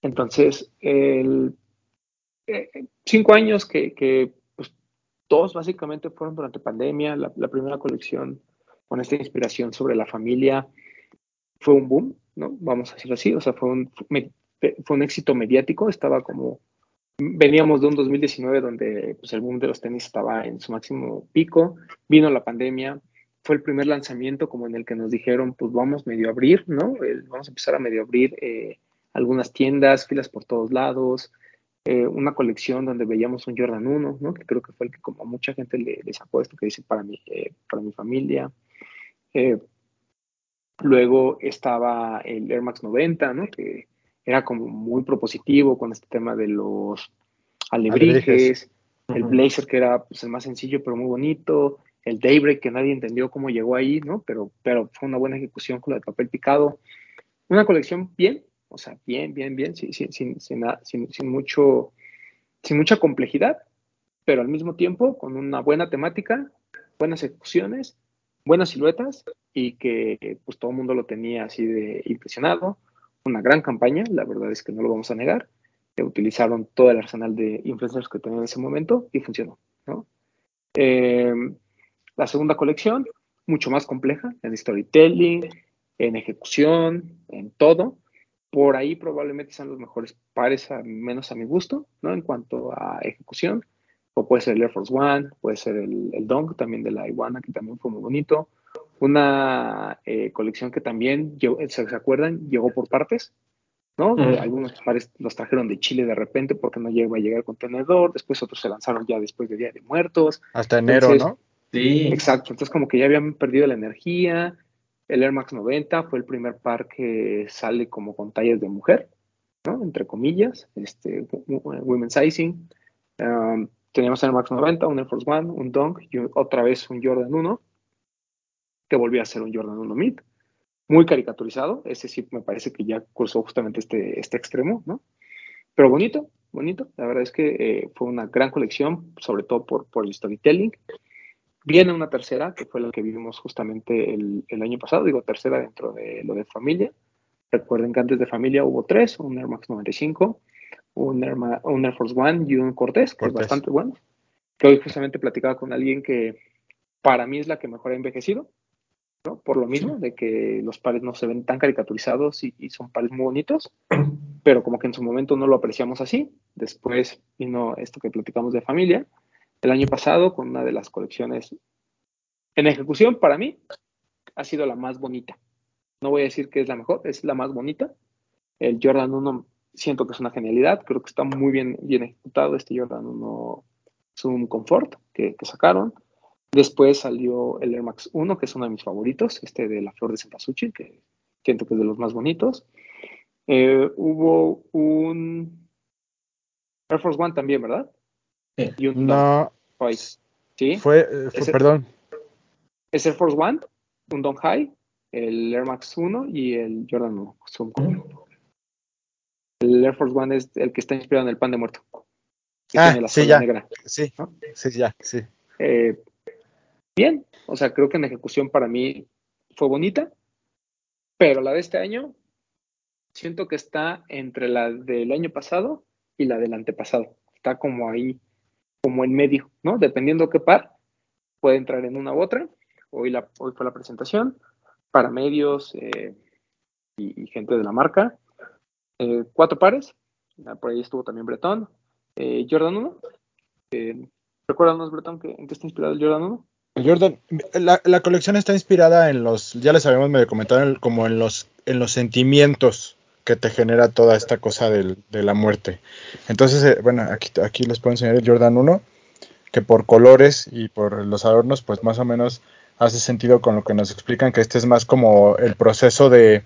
Entonces, el, eh, cinco años que, que, pues, dos básicamente fueron durante pandemia. La, la primera colección con esta inspiración sobre la familia fue un boom, ¿no? Vamos a decirlo así. O sea, fue un, fue un éxito mediático. Estaba como. Veníamos de un 2019 donde pues, el boom de los tenis estaba en su máximo pico. Vino la pandemia. Fue el primer lanzamiento como en el que nos dijeron, pues vamos medio a abrir, ¿no? Eh, vamos a empezar a medio abrir eh, algunas tiendas, filas por todos lados, eh, una colección donde veíamos un Jordan 1, ¿no? que creo que fue el que como a mucha gente le, le sacó que dice para mi, eh, para mi familia. Luego estaba el Air Max 90, ¿no? que era como muy propositivo con este tema de los alebrijes, el. Blazer que era pues, el más sencillo pero muy bonito, el Daybreak que nadie entendió cómo llegó ahí, ¿no? pero, pero fue una buena ejecución con lo de papel picado. Una colección bien, o sea, bien, bien, bien, sin, sin, sin- sin mucho, sin mucha complejidad, pero al mismo tiempo con una buena temática, buenas ejecuciones, buenas siluetas y que pues todo el mundo lo tenía así de impresionado. Una gran campaña, la verdad es que no lo vamos a negar. que utilizaron todo el arsenal de influencers que tenían en ese momento y funcionó. Eh, la segunda colección, mucho más compleja en storytelling, en ejecución, en todo. Por ahí probablemente sean los mejores pares, a, menos a mi gusto, ¿no? En cuanto a ejecución. O puede ser el Air Force One, puede ser el, el Dunk también de la Iguana, que también fue muy bonito. Una eh, colección que también, llegó- ¿se, se acuerdan? Llegó por partes, ¿no? Algunos pares los trajeron de Chile de repente porque no llegó a llegar el contenedor, después otros se lanzaron ya después de Día de Muertos. Hasta enero, Entonces, ¿no? Sí. Exacto, entonces como que ya habían perdido la energía. El Air Max 90 fue el primer par que sale como con tallas de mujer, ¿no? Entre comillas, este, women's sizing. Um, teníamos el Air Max 90, un Air Force One, un Dunk y otra vez un Jordan 1, que volvió a ser un Jordan 1 Mid. Muy caricaturizado, ese sí me parece que ya cursó justamente este, este extremo, ¿no? Pero bonito, bonito. La verdad es que eh, fue una gran colección, sobre todo por, por el storytelling. Viene una tercera, que fue la que vivimos justamente el, el año pasado, digo tercera dentro de lo de familia. Recuerden que antes de familia hubo tres, un Air Max 95, un Air, Ma- un Air Force One y un Cortés, que es Cortés. bastante bueno. Que hoy justamente platicaba con alguien que para mí es la que mejor ha envejecido, ¿no? Por lo mismo, de que los pares no se ven tan caricaturizados y, y son pares muy bonitos, pero como que en su momento no lo apreciamos así. Después vino esto que platicamos de familia. El año pasado, con una de las colecciones en ejecución, para mí, ha sido la más bonita. No voy a decir que es la mejor, es la más bonita. El Jordan 1 siento que es una genialidad, creo que está muy bien, bien ejecutado este Jordan 1 Zoom Comfort que, que sacaron. Después salió el Air Max 1, que es uno de mis favoritos, este de la flor de cempasúchil, que siento que es de los más bonitos. Eh, hubo un Air Force One también, ¿verdad? Sí. Y un no. ¿Sí? Fue, eh, fue perdón. Es Air Force One, un Don High, el Air Max 1 y el Jordan 1. Son El Air Force One es el que está inspirado en el pan de muerto. Ah, sí, ya. Sí, sí, ya, sí. Eh, bien, o sea, creo que en ejecución para mí fue bonita, pero la de este año siento que está entre la del año pasado y la del antepasado. Está como ahí, como en medio, ¿no? Dependiendo qué par, puede entrar en una u otra. Hoy, la, hoy fue la presentación para medios eh, y, gente de la marca. Eh, cuatro pares, ah, por ahí estuvo también Bretón. Eh, Jordan 1. Recuérdanos, Bretón, ¿en qué está inspirado el Jordan 1? El Jordan, la, colección está inspirada en los, ya les habíamos medio comentado, como en los, en los sentimientos que te genera toda esta cosa del, de la muerte. Entonces, bueno, aquí, aquí les puedo enseñar el Jordan 1, que por colores y por los adornos, pues más o menos hace sentido con lo que nos explican, que este es más como el proceso de,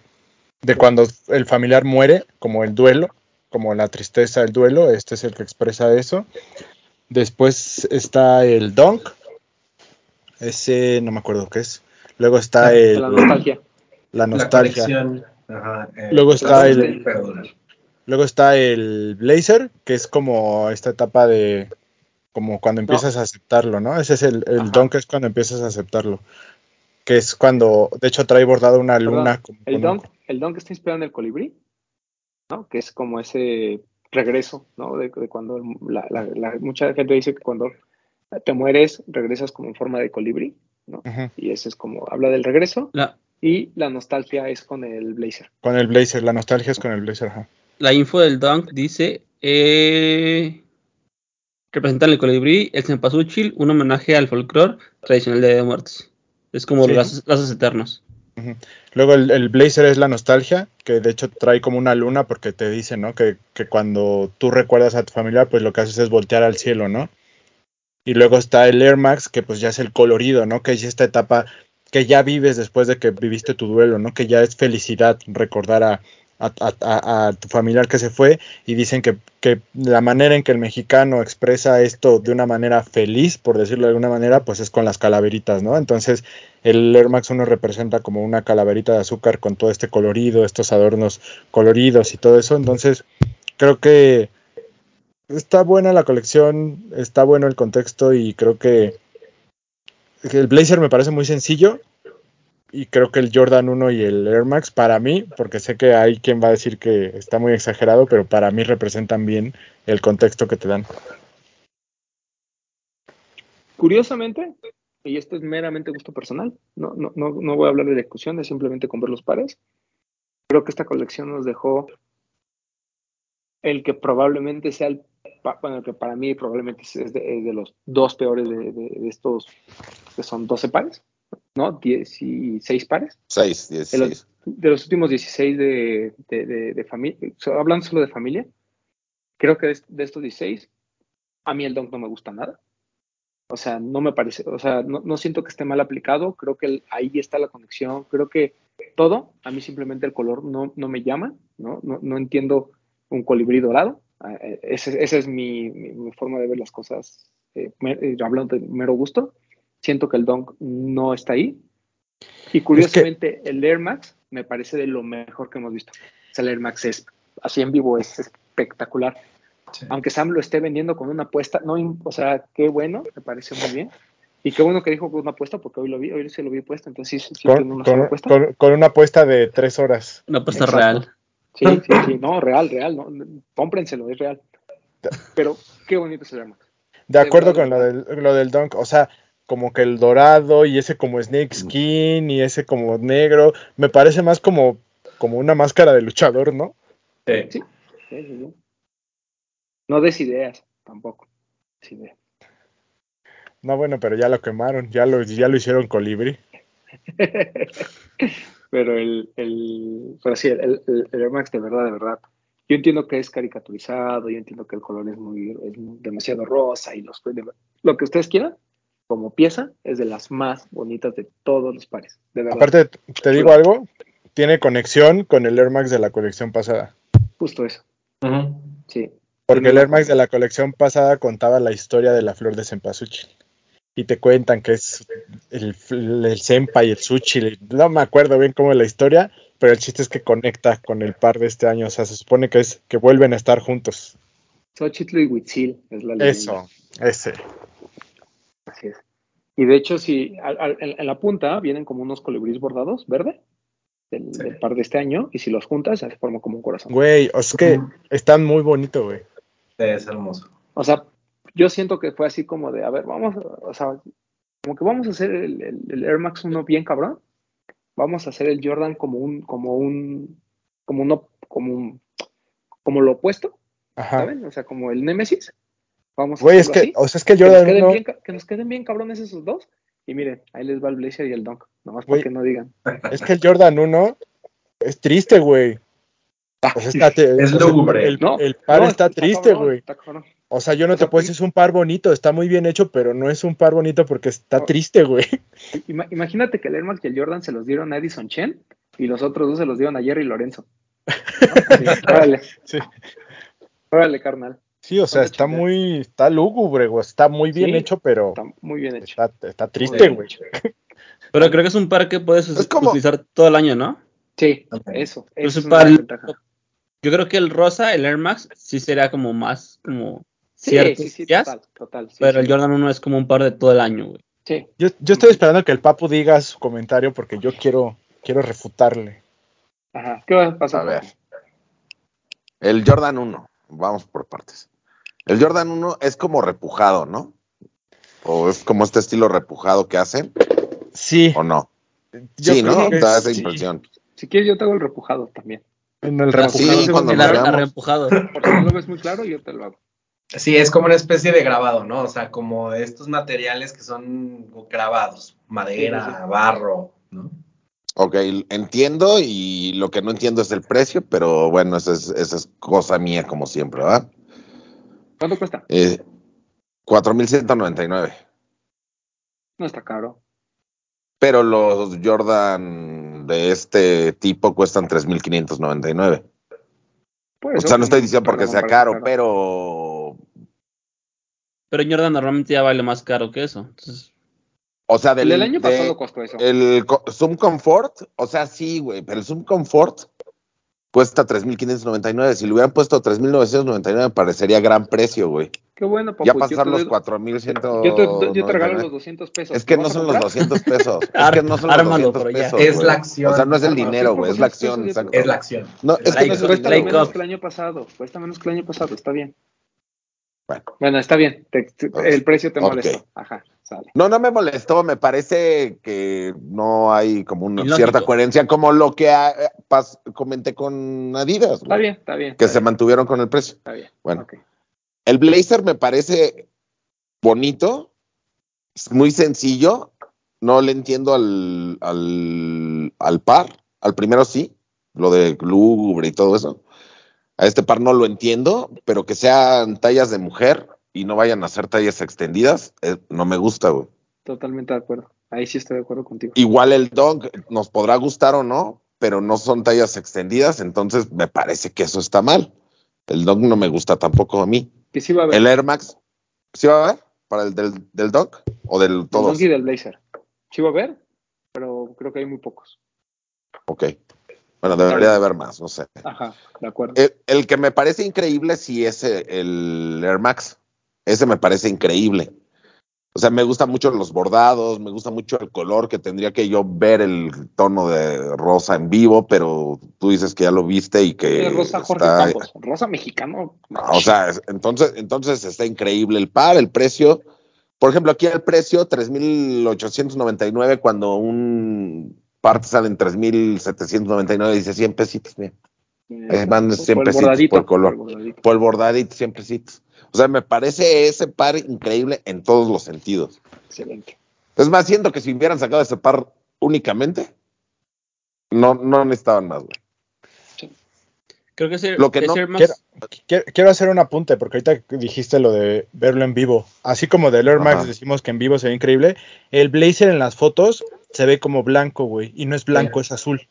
de cuando el familiar muere, como el duelo, como la tristeza del duelo, este es el que expresa eso. Después está el Donk, ese no me acuerdo qué es. Luego está el... La nostalgia. La nostalgia. Eh, luego está el... Luego está el Blazer, que es como esta etapa de, como cuando empiezas a aceptarlo, ¿no? Ese es el, el don que es cuando empiezas a aceptarlo. Que es cuando, de hecho, trae bordado una luna. el, don, el don que está inspirado en el colibrí, ¿no? Que es como ese regreso, ¿no? De, cuando la, la, mucha gente dice que cuando te mueres, regresas como en forma de colibrí, ¿no? Y ese es como, habla del regreso. y la nostalgia es con el blazer. Con el blazer, la nostalgia es con el blazer, ajá. La info del Dunk dice, eh, representan el colibrí, el cempasúchil, un homenaje al folclore tradicional de, de muertos. Es como los lazos eternos. Luego el, blazer es la nostalgia, que de hecho trae como una luna porque te dice, ¿no? Que, que, cuando tú recuerdas a tu familia, pues lo que haces es voltear al cielo, ¿no? Y luego está el Air Max, que pues ya es el colorido, ¿no? Que es esta etapa que ya vives después de que viviste tu duelo, ¿no? Que ya es felicidad recordar a, a, tu familiar que se fue y dicen que, la manera en que el mexicano expresa esto de una manera feliz, por decirlo de alguna manera, pues es con las calaveritas, ¿no? Entonces el Air Max 1 representa como una calaverita de azúcar con todo este colorido, estos adornos coloridos y todo eso, entonces creo que está buena la colección, está bueno el contexto y creo que el blazer me parece muy sencillo, y creo que el Jordan 1 y el Air Max para mí, porque sé que hay quien va a decir que está muy exagerado, pero para mí representan bien el contexto que te dan. Curiosamente, y esto es meramente gusto personal, no, no, no, no voy a hablar de discusión, es simplemente con ver los pares. Creo que esta colección nos dejó el que probablemente sea el, bueno, el que para mí probablemente es de, los dos peores de, de estos, que son 12 pares ¿no? 16 pares. 6, 16. De los, últimos 16 de, de, familia, hablando solo de familia, creo que de, estos 16, a mí el Dunk no me gusta nada. O sea, no me parece, o sea, no, siento que esté mal aplicado, creo que ahí está la conexión, creo que todo, a mí simplemente el color no, no me llama, ¿no? No, entiendo un colibrí dorado, esa es mi, forma de ver las cosas, eh, eh, hablando de mero gusto. Siento que el Dunk no está ahí. Y curiosamente, el Air Max me parece de lo mejor que hemos visto. el Air Max es, así en vivo, es espectacular. Aunque Sam lo esté vendiendo con una apuesta, no, o sea, qué bueno, me parece muy bien. Y qué bueno que dijo con una apuesta, porque hoy lo vi, hoy se lo vi puesto, entonces sí, sí con, una apuesta. Con, una apuesta de tres horas. Una apuesta real. Sí, sí, sí, no, real, real, no, cómprenselo, es real. Pero qué bonito es el Air Max. De acuerdo con lo del, lo del Dunk, o sea, como que el dorado y ese como snake skin y ese como negro, me parece más como, como una máscara de luchador, ¿no? Sí. Sí, sí, sí. No des ideas, tampoco. Ideas. No, bueno, pero ya lo quemaron, ya lo, ya lo hicieron colibrí. pero el, el, pero sí, el, el, el Air Max de verdad, de verdad. Yo entiendo que es caricaturizado, yo entiendo que el color es muy, es demasiado rosa y los lo que ustedes quieran, como pieza, es de las más bonitas de todos los pares. De verdad. Aparte, te digo algo, tiene conexión con el Air Max de la colección pasada. Justo eso. Sí. Porque el Air Max de la colección pasada contaba la historia de la flor de cempasúchil. Y te cuentan que es el, el senpa y el sushi. No me acuerdo bien cómo es la historia, pero el chiste es que conecta con el par de este año. O sea, se supone que es que vuelven a estar juntos. Xochitl y Huitzil es la leyenda. Eso, ese. Así es. Y de hecho, al- en, en la punta vienen como unos colibríes bordados, verde, del, Sí. del par de este año, y si los juntas, se forma como un corazón. Güey, o sea, es que están muy bonitos, güey. Sí, es hermoso. O sea, yo siento que fue así como de, a ver, vamos, o sea, como que vamos a hacer el, el- el Air Max 1 bien cabrón. Vamos a hacer el Jordan como un, como un, como uno, como un, como lo opuesto, Ajá. ¿saben? O sea, como el Nemesis. Vamos a Güey, es hacerlo que, así. o sea, es que el que, nos Jordan queden 1, bien, ca- que nos queden bien cabrones esos dos. Y miren, ahí les va el Blazer y el Dunk. Nomás para que no digan. es que el Jordan 1 es triste, güey. O sea, está, te- Es lúgubre. el, No, el par no, está triste, cabrón, güey. O sea, yo no O sea, te puedo decir, es un par bonito, está muy bien hecho, pero no es un par bonito porque está No. triste, güey. Ima- Imagínate que el Air Max y el Jordan se los dieron a Edison Chen y los otros dos se los dieron a Jerry Lorenzo. ¿No? Sí, órale, Sí. órale, carnal. Sí, o sea, está chingada. muy, está lúgubre, güey. Está muy bien Sí, hecho, pero Está muy bien hecho. está, triste, güey. Pero creo que es un par que puedes como- utilizar todo el año, ¿no? Sí, eso. Es el- ventaja. Yo creo que el rosa, el Air Max, sí sería como más como Sí, ciertos sí, sí, días, total, total. sí, pero sí. el Jordan 1 es como un par de todo el año, güey. Sí, Yo, yo estoy esperando que el Papu diga su comentario porque yo quiero, quiero refutarle. ajá. ¿Qué va a pasar? A ver. El Jordan 1, vamos por partes. El Jordan 1 es como repujado, ¿no? O es como este estilo repujado que hacen, Sí. o no. yo sí, ¿no? Da esa sí. impresión. Si quieres, yo te hago el repujado también. En el Pero sí, repujado. cuando el nos ar- veamos. arreempujado. Por si no lo ves muy claro, yo te lo hago. Sí, es como una especie de grabado, ¿no? O sea, como estos materiales que son grabados, madera, Sí, sí, sí. barro, ¿no? Ok, entiendo y lo que no entiendo es el precio, pero bueno, esa es, esa es cosa mía como siempre, ¿verdad? ¿Cuánto cuesta? Eh, 4.199. No está caro. Pero los Jordan de este tipo cuestan 3.599. Por O sea, no estoy diciendo porque sea caro, pero... Pero Jordan normalmente ya vale más caro que eso. Entonces, O sea, del, El del año de- pasado costó eso. el Zoom Comfort, o sea, sí, güey, pero el Zoom Comfort cuesta 3.599. Si le hubieran puesto 3.999 parecería gran precio, güey. Qué bueno, papu. Ya yo pasar te los doy- 4.199. Yo te, yo te regalo los 200 pesos. Es que ¿Lo no son los comprar? 200 pesos. Es que no son los Ármalo, 200 pero ya. pesos. Es la acción. O sea, no es el Ármalo, dinero, güey, es la 200 pesos acción. exacto. Es la acción. No, es que no Cuesta menos que el año pasado. Cuesta menos que el año pasado. Está bien. Bueno. Bueno, está bien. Te- te- Ok. el precio te molestó. Ajá, sale. No, no me molestó, me parece que no hay como una Ilógico. cierta coherencia, como lo que ah, eh, pas- comenté con Adidas, Está bien, está bien. que está se bien, mantuvieron con el precio. Está bien. Bueno. Ok. El blazer me parece bonito, es muy sencillo, no le entiendo al, al, al par, al primero sí, lo de lúgubre y todo eso. A este par no lo entiendo, pero que sean tallas de mujer y no vayan a ser tallas extendidas, eh, no me gusta, güey. Totalmente de acuerdo. Ahí sí estoy de acuerdo contigo. Igual el dog nos podrá gustar o no, pero no son tallas extendidas, entonces me parece que eso está mal. El dog no me gusta tampoco a mí. Que sí va a haber. El Air Max, ¿sí va a haber? ¿Para el del, del dog o del Del todos? Donkey y del Blazer. Sí va a haber, pero creo que hay muy pocos. Ok. Bueno, debería de haber más, no sé. Ajá, de acuerdo. El, el que me parece increíble sí es el, el Air Max. Ese me parece increíble. O sea, me gustan mucho los bordados, me gusta mucho el color, que tendría que yo ver el tono de rosa en vivo, pero tú dices que ya lo viste y que Rosa Jorge está- Campos. Rosa mexicano. O sea, es- entonces, entonces está increíble el par, el precio. Por ejemplo, aquí el precio 3.899 cuando un par te sale en 3.799, dice 100 pesitos, bien. Eh, van por- siempre por el sí, bordadito, por color. el bordadito. Por el bordadito, siempre sí. O sea, me parece ese par increíble en todos los sentidos. Excelente. Es más, siento que si hubieran sacado ese par únicamente, no, no necesitaban más, güey. Creo que ese, Lo que no quiero- Quiero, quiero hacer un apunte, porque ahorita que dijiste lo de verlo en vivo. Así como del Air Max Ajá. decimos que en vivo se ve increíble, el Blazer en las fotos se ve como blanco, güey. Y no es blanco, es azul.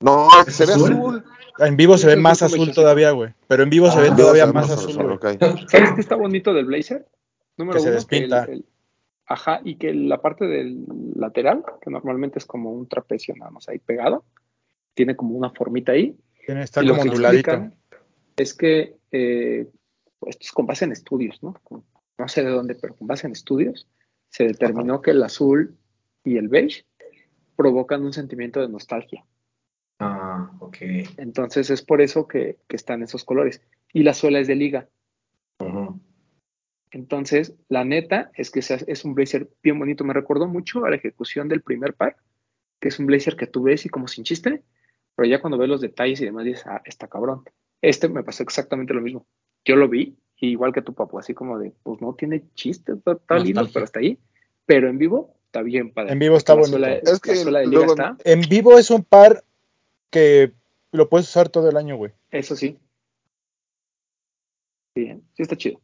No, se ve azul? azul. En vivo se ve más azul todavía, güey. Pero en vivo se Ah, ve todavía Se ve más más azul, güey. ¿Sabes qué está bonito del Blazer? Número Que se uno, despinta. el- el- ajá, y que la parte del lateral, que normalmente es como un trapecio nada más ahí pegado, tiene como una formita ahí. Tiene- Está y lo como que onduladito. Es que eh, esto es con base en estudios, ¿no? No sé de dónde, pero con base en estudios se determinó que el azul y el beige provocan un sentimiento de nostalgia. Ah, ok. Entonces es por eso que, que están esos colores. Y la suela es de liga. Entonces, la neta es que es un blazer bien bonito. Me recordó mucho a la ejecución del primer par, que es un blazer que tú ves y como sin chiste, pero ya cuando ves los detalles y demás dices, ah, está cabrón. Este me pasó exactamente lo mismo. Yo lo vi, igual que tu papá, así como de, pues no tiene chiste, está, está lindo, pero está ahí. Pero en vivo está bien padre. En vivo está La bonito. suela- Es que la luego- está, En vivo es un par que lo puedes usar todo el año, güey. eso sí. Bien, sí está chido.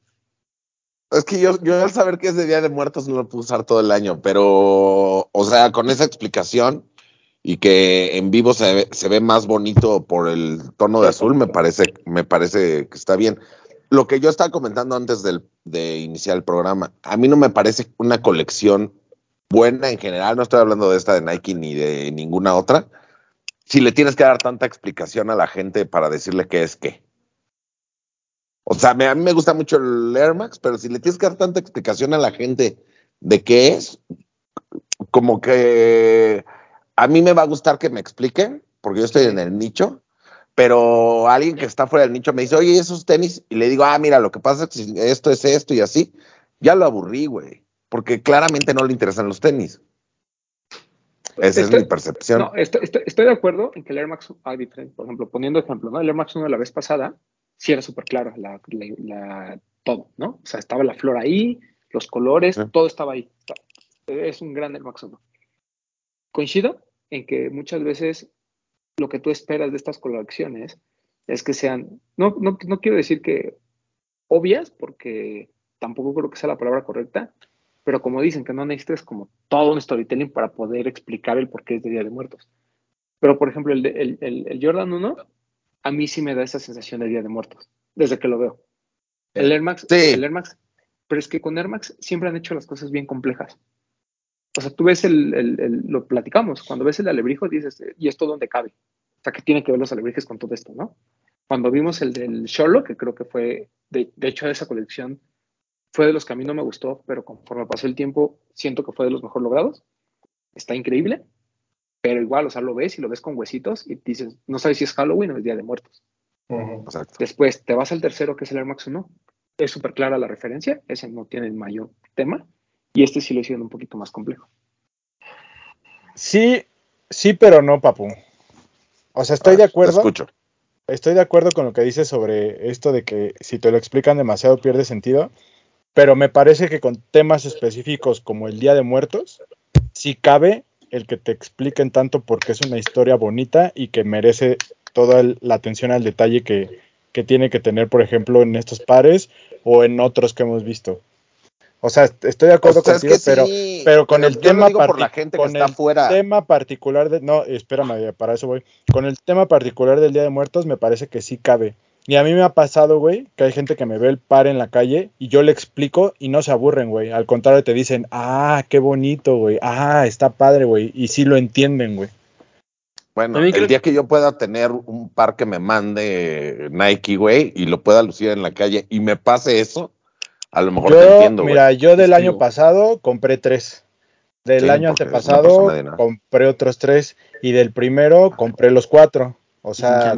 Es que yo, yo al saber que es de Día de Muertos no lo puedo usar todo el año, pero, o sea, con esa explicación y que en vivo se ve, se ve más bonito por el tono de azul, me parece, me parece que está bien. Lo que yo estaba comentando antes del- de iniciar el programa, a mí no me parece una colección buena en general, no estoy hablando de esta de Nike ni de ninguna otra, si le tienes que dar tanta explicación a la gente para decirle qué es qué. O sea, me- a mí me gusta mucho el Air Max, pero si le tienes que dar tanta explicación a la gente de qué es, como que a mí me va a gustar que me expliquen, porque yo estoy en el nicho, pero alguien que está fuera del nicho me dice, oye, ¿y esos tenis, y le digo, ah, mira, lo que pasa es que esto es esto y así, ya lo aburrí, güey, porque claramente no le interesan los tenis. Esa es Estoy- mi percepción. No, estoy, estoy- estoy de acuerdo en que el Air Max, ah, por ejemplo, poniendo ejemplo, ¿no? El Air Max 1 de la vez pasada, sí era súper claro, la, la- la- todo, ¿no? O sea, estaba la flor ahí, los colores, Sí. todo estaba ahí. Es un gran Air Max 1. Coincido en que muchas veces lo que tú esperas de estas colecciones es que sean, no, no, no quiero decir que obvias, porque tampoco creo que sea la palabra correcta, pero como dicen que no necesitas como todo un storytelling para poder explicar el por qué es de Día de Muertos. Pero, por ejemplo, el, el, el- el Jordan 1, a mí sí me da esa sensación de Día de Muertos, desde que lo veo. El Air Max, Sí. el Air Max, pero es que con Air Max siempre han hecho las cosas bien complejas. O sea, tú ves el, el- el- lo platicamos, cuando ves el alebrijo dices, ¿y esto dónde cabe? O sea, que tienen que ver los alebrijes con todo esto, ¿no? Cuando vimos el del Sherlock, que creo que fue, de, de hecho, esa colección fue de los que a mí no me gustó, pero conforme pasó el tiempo, siento que fue de los mejor logrados. Está increíble, pero igual, o sea, lo ves y lo ves con huesitos y dices, no sabes si es Halloween o es Día de Muertos. Exacto. Después te vas al tercero, que es el Air Max 1. Es súper clara la referencia, ese no tiene el mayor tema. Y este sí lo hicieron un poquito más complejo. Sí, sí, pero no, papu. O sea, estoy de te acuerdo. escucho. Estoy de acuerdo con lo que dices sobre esto de que si te lo explican demasiado pierde sentido, pero me parece que con temas específicos como el Día de Muertos, sí cabe el que te expliquen tanto porque es una historia bonita y que merece toda el- la atención al detalle que, que tiene que tener, por ejemplo, en estos pares o en otros que hemos visto. O sea, est- estoy de acuerdo O sea, es contigo, que pero, sí, pero con el tema por la gente con está el tema particular de no, espérame, para eso voy. Con el tema particular del Día de Muertos me parece que sí cabe. Y a mí me ha pasado, güey, que hay gente que me ve el par en la calle y yo le explico y no se aburren, güey. Al contrario, te dicen, ah, qué bonito, güey. Ah, está padre, güey. Y sí lo entienden, güey. Bueno, el creo- día que yo pueda tener un par que me mande Nike, güey, y lo pueda lucir en la calle y me pase eso, a lo mejor te entiendo, güey. mira, yo del año pasado compré tres. Del Sí, año antepasado compré otros tres. Y del primero compré los cuatro. O sea,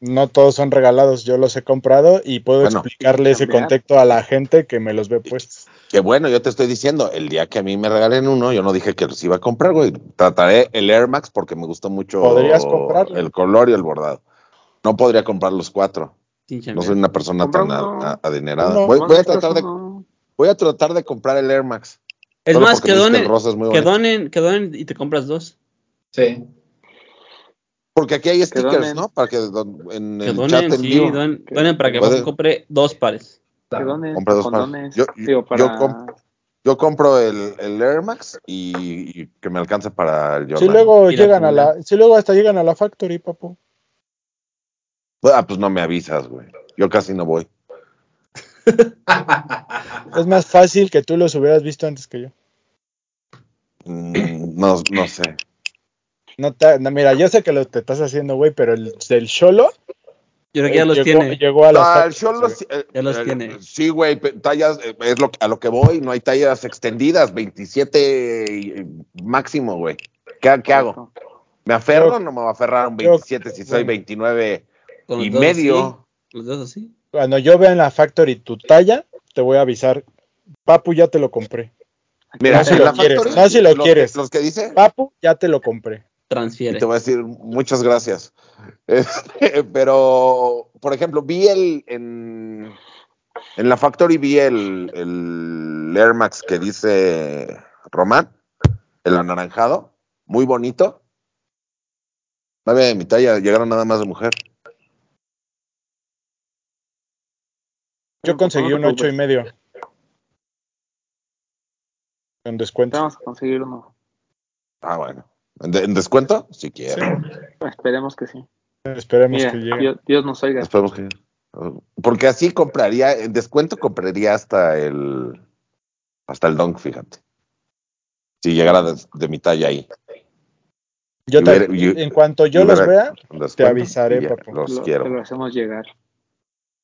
no todos son regalados, yo los he comprado y puedo Bueno, explicarle ese contexto a la gente que me los ve puestos. Que bueno, yo te estoy diciendo, el día que a mí me regalen uno, yo no dije que los iba a comprar, güey. Trataré el Air Max porque me gustó mucho Podrías comprarlo. el color y el bordado. no podría comprar los cuatro. No soy una persona tan uno. a- a- adinerada. Voy, a tratar de, uno- voy a tratar de comprar el Air Max. Es Solo más, que donen, que donen, que donen y te compras dos. Sí. Porque aquí hay stickers, donen. ¿no? Para que don- en Que el donen, chat en sí, vivo. donen, Que- donen para que Puede- compre dos pares. que Compra dos pares. Yo- Digo, yo para... comp- Yo compro el, el Air Max y, y que me alcance para el Jordan. Si luego Y la llegan a la, si luego hasta llegan a la factory, papu. Ah, pues no me avisas, güey. Yo casi no voy. Es más fácil que tú los hubieras visto antes que yo. Mm, no, no sé. No te- no, mira, yo sé que lo te estás haciendo, güey, pero el del Cholo Yo creo que ya los llegó, tiene. llegó a No, el Cholo eh, Ya los eh, tiene. Sí, güey, tallas, eh, es lo, que- a lo que voy, no hay tallas extendidas, 27 eh, máximo, güey. ¿Qué, qué hago? ¿Me aferro o no me voy a aferrar a un Yo- 27 si soy bueno. 29 Con los y medio? así, Los dos así. Cuando yo vea en la factory tu talla, te voy a avisar. Papu, ya te lo compré. Mira, No si lo la quieres, Factory, no si lo quieres. Los que dice, Papu, ya te lo compré. Y Transfiere. te voy a decir muchas gracias. Este, pero, por ejemplo, vi el en, en la Factory vi el, el Air Max que dice Román, el anaranjado, muy bonito. No había de mi talla, llegaron nada más de mujer. Yo conseguí un ocho y medio. En descuento. Vamos a conseguir uno. Ah, bueno. ¿En, de- en descuento? Si quiere. Esperemos que sí. Esperemos Mira, que llegue. Dios, Dios nos oiga. Esperemos que. Porque así compraría, en descuento compraría hasta el. Hasta el Dunk, fíjate. Si llegara de, de mi talla ahí. Yo te- hubiera- yo- en cuanto yo los vea, descuento, avisaré. Los Lo, quiero, Te lo hacemos llegar.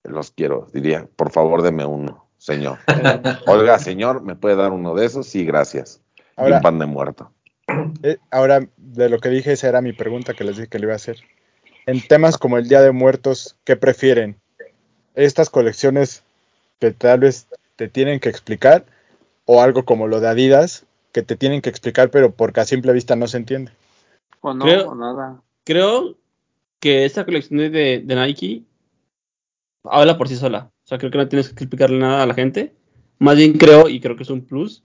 los quiero. Diría, por favor, deme uno, señor. Oiga, señor, ¿me puede dar uno de esos? Sí, gracias. y un pan de muerto. eh, ahora de lo que dije, esa era mi pregunta que les dije que le iba a hacer. En temas como el Día de Muertos, ¿qué prefieren? ¿Estas colecciones que tal vez te tienen que explicar? ¿O algo como lo de Adidas, que te tienen que explicar, pero porque a simple vista no se entiende? O no, Creo- o nada. Creo que esta colección de, de Nike habla por sí sola. O sea, creo que no tienes que explicarle nada a la gente. Más bien creo, y creo que es un plus,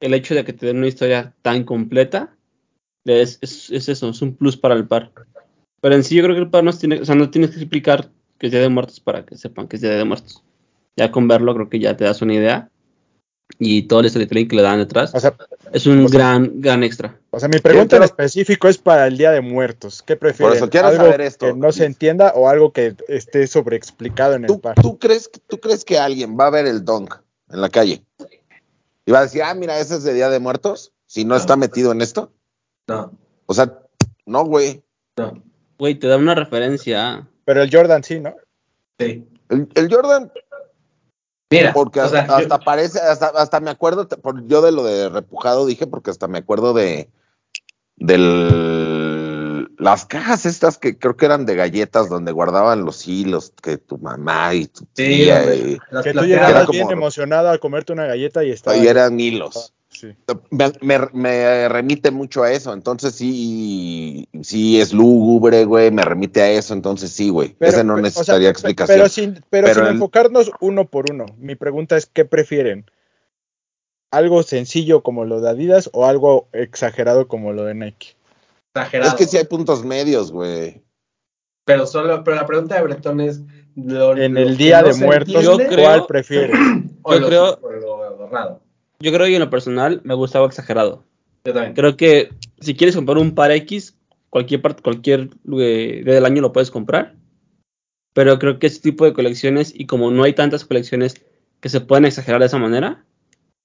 el hecho de que te den una historia tan completa es, es, es eso, es un plus para el par. Pero en sí yo creo que el par no tiene, o sea, no tienes que explicar que es Día de Muertos para que sepan que es Día de Muertos. Ya con verlo creo que ya te das una idea. Y todo el storytelling que le dan detrás O sea, es un o sea, gran, gran extra. o sea mi pregunta en específico es para el Día de Muertos. ¿Qué prefieren? Por eso quiero ¿Algo saber esto. que no se entienda o algo que esté sobreexplicado en el ¿Tú, par? tú crees, que- ¿Tú crees que alguien va a ver el Dunk en la calle? Y va a decir, ah, mira, ese es de Día de Muertos, si no está metido en esto. No, O sea, no, güey. no. Güey, te da una referencia. Pero el Jordan sí, ¿no? Sí. El, el Jordan, Mira, porque o sea, hasta, yo- hasta parece, hasta, hasta me acuerdo, te- por- yo de lo de repujado dije, porque hasta me acuerdo de del las cajas estas que creo que eran de galletas donde guardaban los hilos que tu mamá y tu tía y, las Que tú llegabas como- bien emocionado a comerte una galleta y estaba... y eran hilos. Sí. Me, me- me remite mucho a eso, entonces sí, sí es lúgubre, güey, me remite a eso, entonces sí, güey. Ese no o sea, necesitaría pe- explicación. Pero sin, pero Pero sin el- enfocarnos uno por uno. Mi pregunta es, ¿qué prefieren? ¿Algo sencillo como lo de Adidas o algo exagerado como lo de Nike? Exagerado. es que sí hay puntos medios, güey. Pero solo, pero la pregunta de Bretón es lo- En el que Día de se Muertos, Yo creo- ¿cuál prefieren? o yo lo- creo- lo. Yo creo que en lo personal me gustaba exagerado. Yo también. Creo que si quieres comprar un par X, cualquier parte, cualquier eh, día del año lo puedes comprar. Pero creo que ese tipo de colecciones, y como no hay tantas colecciones que se puedan exagerar de esa manera,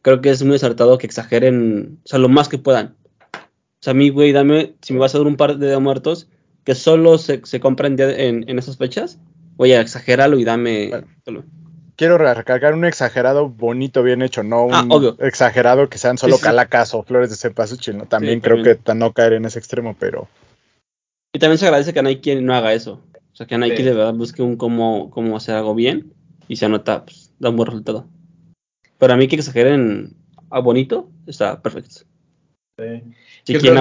creo que es muy acertado que exageren, o sea, lo más que puedan. O sea, a mí, güey, dame, si me vas a dar un par de muertos que solo se, se compran en, en esas fechas, oye, exagéralo y dame. Bueno. Quiero recargar un exagerado bonito, bien hecho, no un Ah, obvio. exagerado que sean solo Sí, sí. calacas o flores de cempasúchil, ¿no? También Sí, creo también. que no caer en ese extremo, pero Y también se agradece que Nike no haga eso. O sea, que Nike Sí. de verdad busque un cómo, cómo hacer algo bien y se anota, pues, da un buen resultado. Pero a mí que exageren a bonito, está perfecto. Sí. Si quieren.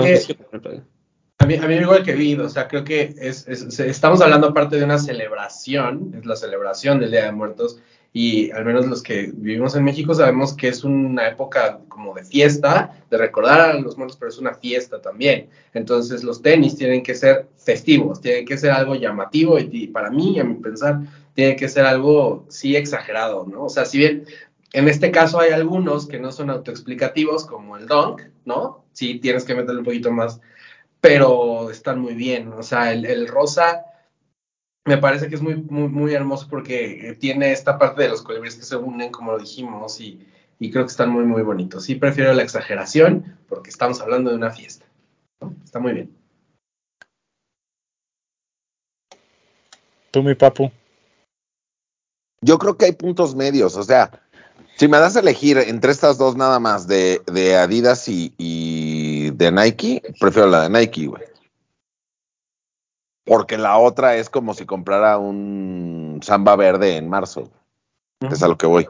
A mí, a mí igual que vi, o sea, creo que es, estamos hablando aparte de una celebración, es la celebración del Día de Muertos, y al menos los que vivimos en México sabemos que es una época como de fiesta, de recordar a los muertos, pero es una fiesta también. Entonces los tenis tienen que ser festivos, tienen que ser algo llamativo, y, y para mí, a mi pensar, tiene que ser algo, sí, exagerado, ¿no? O sea, si bien en este caso hay algunos que no son autoexplicativos, como el Dunk, ¿no? Sí, tienes que meterle un poquito más pero están muy bien. O sea, el, el rosa me parece que es muy, muy, muy hermoso porque tiene esta parte de los colibríes que se unen, como lo dijimos, y, y creo que están muy, muy bonitos. Sí, prefiero la exageración porque estamos hablando de una fiesta. ¿no? Está muy bien. Tú, mi papu. Yo creo que hay puntos medios, o sea, si me das a elegir entre estas dos nada más, de, de Adidas y, y de Nike, prefiero la de Nike, güey. Porque la otra es como si comprara un samba verde en marzo. Es a lo que voy.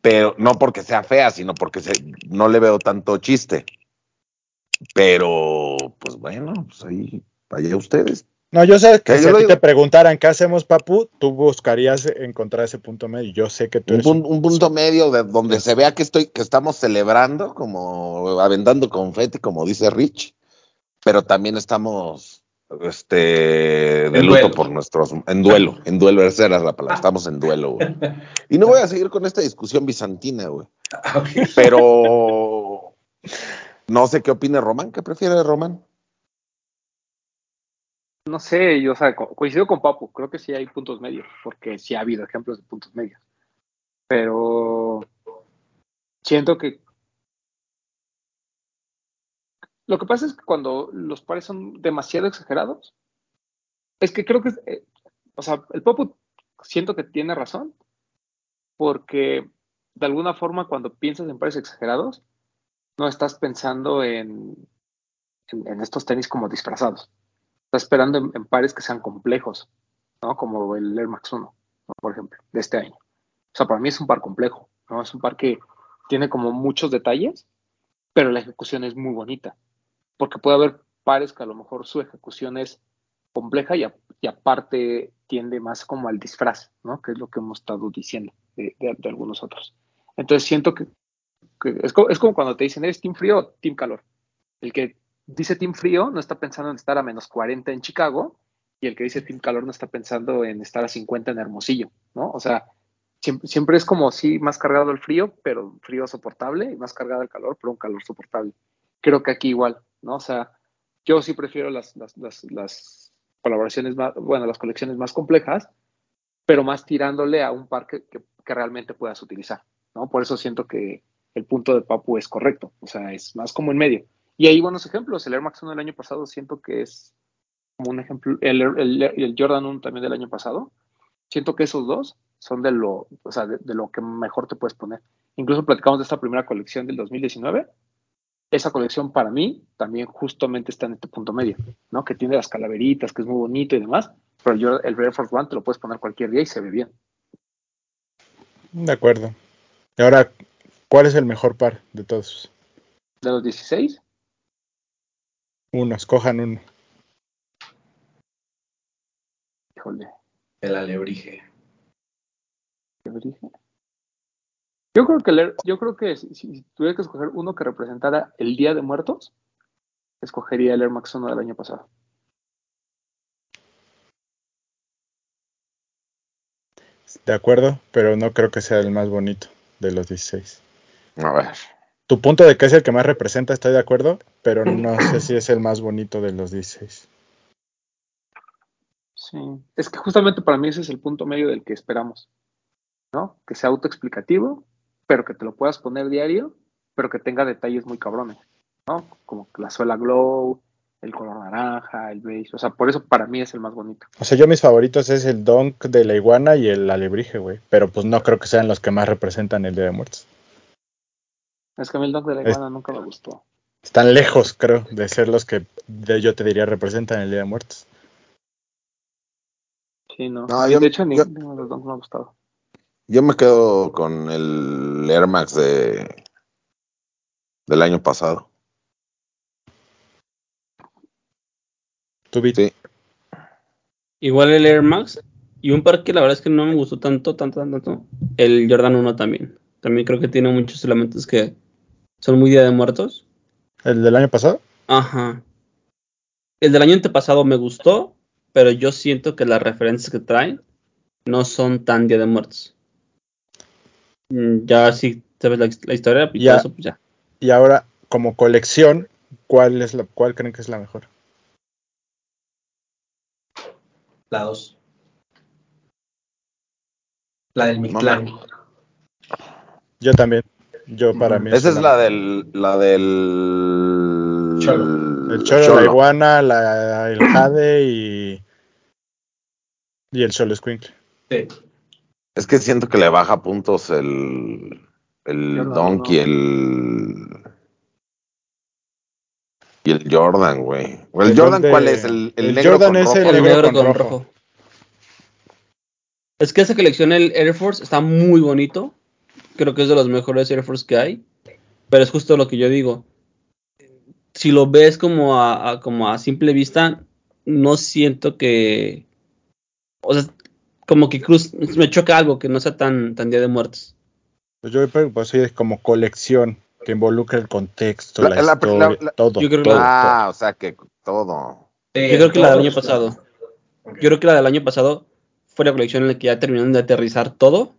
Pero no porque sea fea, sino porque se- no le veo tanto chiste. Pero, pues bueno, pues ahí, allá ustedes. No, yo sé que Que si a ti te preguntaran qué hacemos, papu, tú buscarías encontrar ese punto medio. Yo sé que tú Un, eres un punto medio de donde se vea que estoy, que estamos celebrando, como aventando confeti, como dice Rich, pero también estamos este de En luto duelo. por nuestros en duelo, en duelo, esa era la palabra, estamos en duelo, güey. Y no voy a seguir con esta discusión bizantina, güey. Ah. Pero no sé qué opina Román, ¿qué prefiere Román? No sé, yo coincido con Papu, creo que sí hay puntos medios, porque sí ha habido ejemplos de puntos medios. Pero siento que lo que pasa es que cuando los pares son demasiado exagerados, es que creo que, eh, o sea, el Papu siento que tiene razón, porque de alguna forma cuando piensas en pares exagerados, no estás pensando en, en, en estos tenis como disfrazados. Estás esperando en, en pares que sean complejos, ¿no? Como el Air Max 1, ¿no? por ejemplo, de este año. O sea, para mí es un par complejo, ¿no? Es un par que tiene como muchos detalles, pero la ejecución es muy bonita. Porque puede haber pares que a lo mejor su ejecución es compleja y, a- y aparte tiende más como al disfraz, ¿no? Que es lo que hemos estado diciendo de, de- de algunos otros. Entonces siento que, que es, co- es como cuando te dicen, ¿eres team frío o team calor? El que dice team frío no está pensando en estar a menos 40 en Chicago y el que dice team calor no está pensando en estar a 50 en Hermosillo, ¿no? O sea, siempre, es como sí más cargado el frío, pero frío soportable y más cargado el calor, pero un calor soportable. Creo que aquí igual, ¿no? O sea, yo sí prefiero las, las, las, las colaboraciones más, bueno, las colecciones más complejas, pero más tirándole a un par que, que, que realmente puedas utilizar, ¿no? Por eso siento que el punto de Papu es correcto, o sea, es más como en medio. Y hay buenos ejemplos, el Air Max 1 del año pasado siento que es como un ejemplo, el, el, el Jordan 1 también del año pasado, siento que esos dos son de lo, o sea, de, de, lo que mejor te puedes poner. Incluso platicamos de esta primera colección del 2019. Esa colección para mí también justamente está en este punto medio, ¿no? Que tiene las calaveritas, que es muy bonito y demás, pero yo el Air Force One te lo puedes poner cualquier día y se ve bien. De acuerdo. Y ahora, ¿cuál es el mejor par de todos? ¿De los 16? Uno, escojan uno. Híjole. El alebrije. ¿Alebrije? Yo creo que, leer, yo creo que si, si, tuviera que escoger uno que representara el Día de Muertos, escogería el Air Max 1 del año pasado. De acuerdo, pero no creo que sea el más bonito de los 16. A ver. Tu punto de que es el que más representa, estoy de acuerdo, pero no sé si es el más bonito de los 16. Sí, es que justamente para mí ese es el punto medio del que esperamos, ¿no? Que sea autoexplicativo, pero que te lo puedas poner diario, pero que tenga detalles muy cabrones, ¿no? Como la suela glow, el color naranja, el beige, o sea, por eso para mí es el más bonito. O sea, yo mis favoritos es el Donk de la iguana y el alebrije, güey, pero pues no creo que sean los que más representan el Día de Muertos. Es que a mí el Donk de la iguana es... nunca me gustó. Están lejos, creo, de ser los que de, yo te diría representan el Día de Muertos. Sí, no. no yo, de hecho, ni, yo, ninguno de los Donks me ha gustado. Yo me quedo con el Air Max de, del año pasado. Sí. Igual el Air Max. Y un par que la verdad es que no me gustó tanto, tanto, tanto, tanto. El Jordan 1 también. También creo que tiene muchos elementos que son muy Día de Muertos. ¿El del año pasado? Ajá. El del año antepasado me gustó, pero yo siento que las referencias que traen no son tan Día de Muertos. Mm, Ya si sabes la, la historia, y Ya. eso, pues ya. Y ahora, como colección, ¿cuál es la, cuál creen que es la mejor? La 2. La del Mictlán. Yo también. Yo para mí. Esa es la del. La del. Cholo. El cholo, la iguana, la, el jade y. Y el solo squinkle. Sí. Es que siento que le baja puntos el. El Jordan, Donkey, no. el. Y el Jordan, güey. ¿O ¿El, El Jordan de- cuál es? El, el el negro Jordan con es rojo. el El negro negro con con rojo. rojo. Es que esa colección, el Air Force, está muy bonito. Creo que es de los mejores Air Force que hay. Pero es justo lo que yo digo. Si lo ves como a, a- como a simple vista, no siento que. O sea, como que Cruz me choca algo que no sea tan, tan Día de Muertos. Pues yo creo que pues, sí, es como colección que involucra el contexto, La- la, la- la- historia, la- todo. Yo creo que todo, Ah, o sea que todo. Yo creo que la del año pasado. Yo creo que la del año pasado fue la colección en la que ya terminaron de aterrizar todo.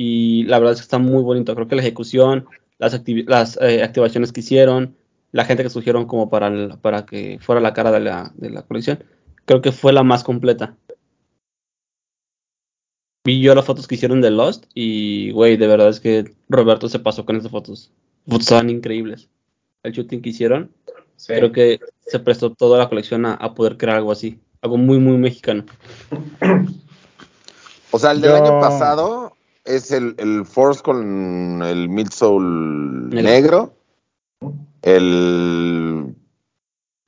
Y la verdad es que está muy bonito. Creo que la ejecución, las, las eh, activaciones que hicieron, la gente que escogieron como para, el- para que fuera la cara de la, de la colección, creo que fue la más completa. Vi yo las fotos que hicieron de Lost y, güey, de verdad es que Roberto se pasó con esas fotos. Fotos estaban increíbles. El shooting que hicieron, Sí. creo que se prestó toda la colección a, a poder crear algo así. Algo muy, muy mexicano. O sea, el del Yo- año pasado es el, el Force con el midsole Negro. negro. El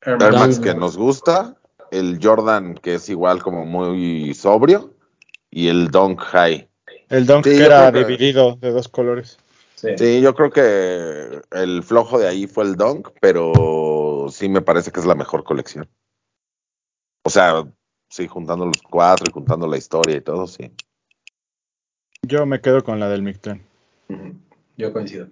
Air Air Max. Que nos gusta. El Jordan que es igual como muy sobrio. Y el Dunk High. El Dunk Sí, que era que- dividido de dos colores. Sí. Sí, yo creo que el flojo de ahí fue el Dunk, pero sí me parece que es la mejor colección. O sea, sí, juntando los cuatro y juntando la historia y todo, sí. Yo me quedo con la del Mictlán. Yo coincido.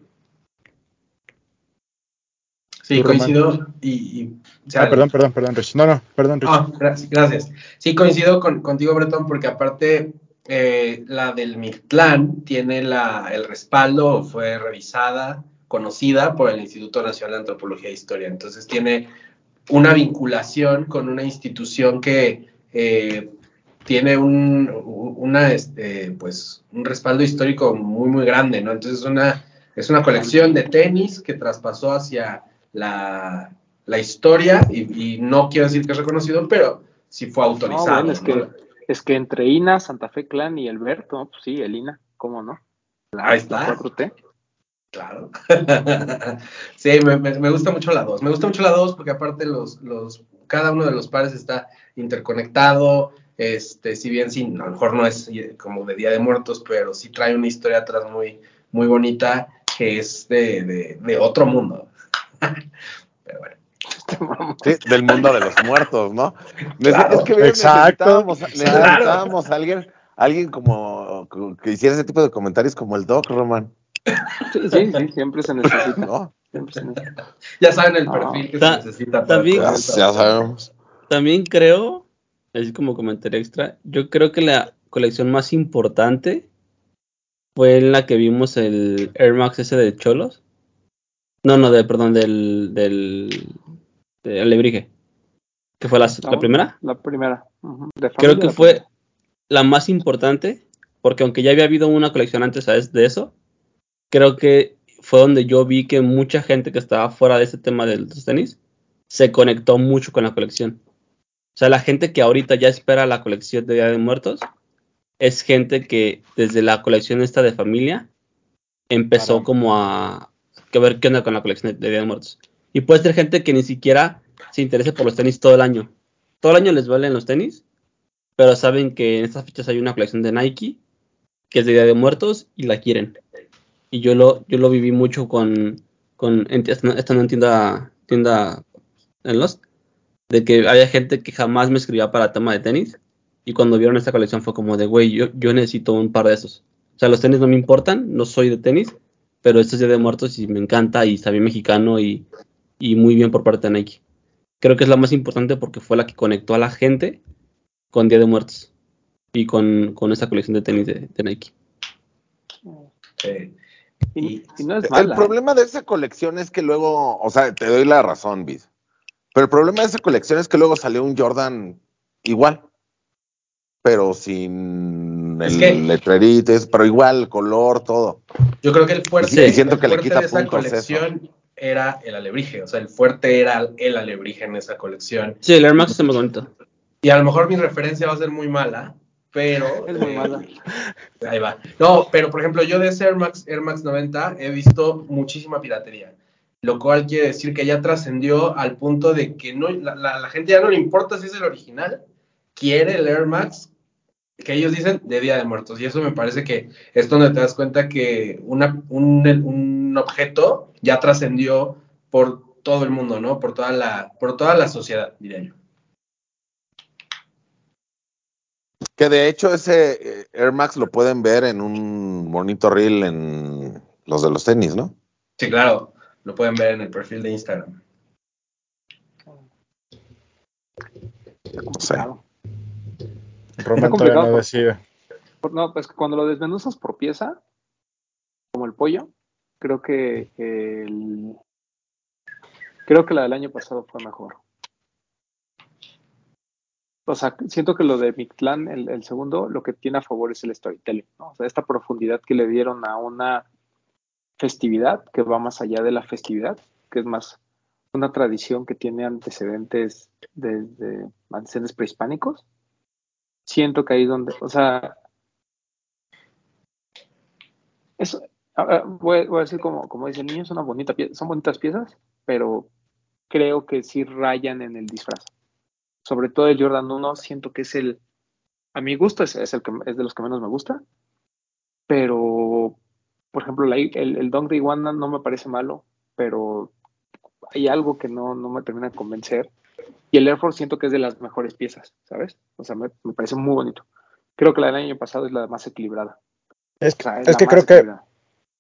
Sí, coincido y... y- o sea, Ah, perdón, perdón, perdón, Rich. No, no, perdón, Rich. Ah, gracias, gracias. Sí, coincido con, contigo, Bretón, porque aparte eh, la del Mictlán tiene la, el respaldo, fue revisada, conocida por el Instituto Nacional de Antropología e Historia. Entonces tiene una vinculación con una institución que eh, tiene un, una, este, pues, un respaldo histórico muy, muy grande, ¿no? Entonces es una, es una colección de tenis que traspasó hacia la, la historia y, y no quiero decir que es reconocido, pero sí fue No, autorizado. bueno, es ¿no? que, es que entre INA, Santa Fe Clan y Alberto, pues sí, el INA, ¿cómo no? La, Ahí está. la 4T. Claro. sí, me, me- me gusta mucho la 2. Me gusta mucho la 2 porque aparte los, los, cada uno de los pares está interconectado. Este, si bien sí, a lo mejor no es como de Día de Muertos, pero sí trae una historia atrás muy, muy bonita que es de, de, de otro mundo. pero bueno. Sí, del mundo de los muertos, ¿no? Claro. es que necesitábamos, necesitábamos a alguien, alguien como que hiciera ese tipo de comentarios como el Doc, Roman, Sí, sí, sí, siempre se necesita. ¿no? Siempre se necesita. Ya saben el Ah. perfil que Ta- se necesita para también- ya sabemos. También creo, así como comentario extra, yo creo que la colección más importante fue en la que vimos el Air Max ese de Cholos. No, no, de, perdón, del, del, de Alebrije. Que fue la, la primera. La primera. de Creo que fue primera. la más importante, porque aunque ya había habido una colección antes ¿sabes? de eso, creo que fue donde yo vi que mucha gente que estaba fuera de ese tema de los tenis se conectó mucho con la colección. O sea, la gente que ahorita ya espera la colección de Día de Muertos es gente que desde la colección esta de familia empezó Caramba. como a, que ver qué onda con la colección de Día de Muertos. Y puede ser gente que ni siquiera se interese por los tenis todo el año. Todo el año les valen los tenis, pero saben que en estas fechas hay una colección de Nike que es de Día de Muertos y la quieren. Y yo lo, yo lo viví mucho con, con tienda, tienda en Lost. De que había gente que jamás me escribía para tema de tenis y cuando vieron esta colección fue como de, güey, yo, yo necesito un par de esos. O sea, los tenis no me importan, no soy de tenis, pero esto es Día de Muertos y me encanta y está bien mexicano y, y muy bien por parte de Nike. Creo que es la más importante porque fue la que conectó a la gente con Día de Muertos y con, con esta colección de tenis de, de Nike. Y, y no es El mala. problema de esa colección es que luego, o sea, te doy la razón, Biz. Pero el problema de esa colección es que luego salió un Jordan igual, pero sin Es el que- letrerito, pero igual, el color, todo. Yo creo que el fuerte, Sí, siento el que le quita de esa colección era el alebrije. O sea, el fuerte era el alebrije en esa colección. Sí, el Air Max está más bonito. Y a lo mejor mi referencia va a ser muy mala, pero. Es muy eh, mala. Ahí va. No, pero por ejemplo, yo de ese Air Max, Air Max 90 he visto muchísima piratería. Lo cual quiere decir que ya trascendió al punto de que no, la, la- la gente ya no le importa si es el original, quiere el Air Max que ellos dicen de Día de Muertos. Y eso me parece que es donde te das cuenta que una, un, un objeto ya trascendió por todo el mundo, ¿no? Por toda la, por toda la sociedad, diría yo. Que de hecho ese eh, Air Max lo pueden ver en un bonito reel en los de los tenis, ¿no? Sí, claro, lo pueden ver en el perfil de Instagram. Está complicado. Roman complicado todavía no decide. Por- No, pues que cuando lo desmenuzas por pieza, como el pollo, creo que el, creo que la del año pasado fue mejor. O sea, siento que lo de Mictlán, el, el segundo, lo que tiene a favor es el storytelling, ¿no? O sea, esta profundidad que le dieron a una festividad que va más allá de la festividad, que es más una tradición que tiene antecedentes desde antecedentes prehispánicos. Siento que ahí donde, o sea, eso, voy, a decir como, como dice el niño, es una bonita pie- son bonitas piezas, pero creo que sí rayan en el disfraz. Sobre todo el Jordan 1, siento que es el, a mi gusto es, es el que es de los que menos me gusta, pero por ejemplo la- el, el Dunk de Iguana no me parece malo, pero hay algo que no, no me termina de convencer. Y el Air Force siento que es de las mejores piezas, ¿sabes? O sea, me, me parece muy bonito. Creo que la del año pasado es la más equilibrada. Es, O sea, es la que creo que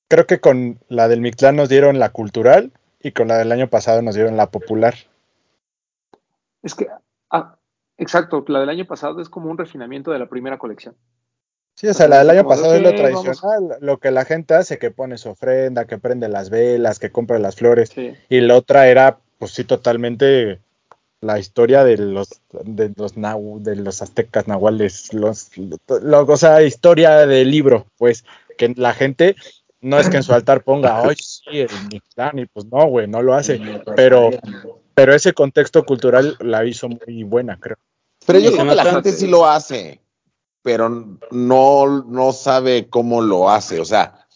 creo que con la del Mictlán nos dieron la cultural y con la del año pasado nos dieron la popular. Es que, ah, exacto, la del año pasado es como un refinamiento de la primera colección. Sí, o sea, la del año pasado es lo vamos. tradicional, lo que la gente hace, que pone su ofrenda, que prende las velas, que compra las flores. Sí. Y la otra era, pues sí, totalmente la historia de los de los nahu- de los aztecas nahuales, los, lo- o sea, historia del libro, pues, que la gente no es que en su altar ponga, ay, sí, el Mictlán", y pues no, güey, no lo hace. Pero- Pero ese contexto cultural la hizo muy buena, creo. Pero yo creo que la gente sí lo hace, pero no, no sabe cómo lo hace. O sea,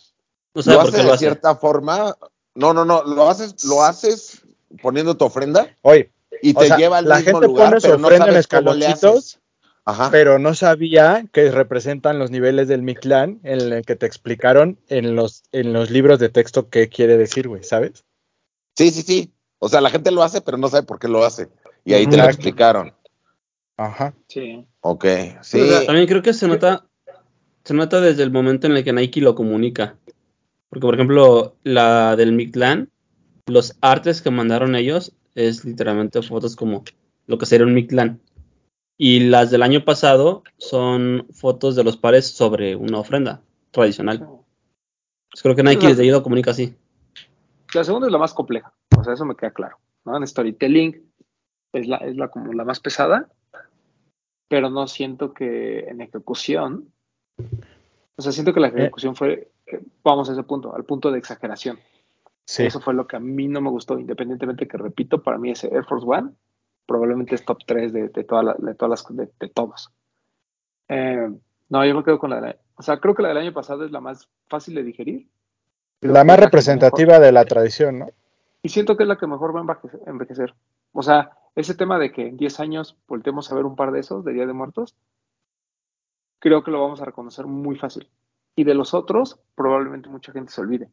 No lo hace de lo hace. cierta forma. No, no, no, lo haces, lo haces poniendo tu ofrenda Oye, y o te sea, lleva al la mismo gente lugar, pone su pero no ofrenda en sabes cómo le escaloncitos. Ajá. pero no sabía que representan los niveles del Mictlán en el que te explicaron en los, en los libros de texto qué quiere decir, güey, ¿sabes? Sí, sí, sí. O sea, la gente lo hace, pero no sabe por qué lo hace. Y ahí te lo explicaron. Ajá. Sí. Ok, sí. O sea, También creo que se nota, se nota desde el momento en el que Nike lo comunica. Porque, por ejemplo, la del Mictlán, los artes que mandaron ellos es literalmente fotos como lo que sería un Mictlán. Y las del año pasado son fotos de los pares sobre una ofrenda tradicional. Pues creo que Nike desde ahí lo comunica así. La segunda es la más compleja, o sea, eso me queda claro. ¿no? En storytelling es la, es la como la más pesada, pero no siento que en ejecución, o sea, siento que la ejecución fue, eh, vamos a ese punto, al punto de exageración. Sí. Eso fue lo que a mí no me gustó, independientemente que, repito, para mí ese Air Force One probablemente es top 3 de, de, toda la- de todas las, de, de todos. Eh, no, yo me quedo con la de, o sea, creo que la del año pasado es la más fácil de digerir. La más representativa de la tradición, ¿no? y siento que es la que mejor va a envejecer. O sea, ese tema de que en 10 años voltemos a ver un par de esos de Día de Muertos, creo que lo vamos a reconocer muy fácil. Y de los otros, probablemente mucha gente se olvide.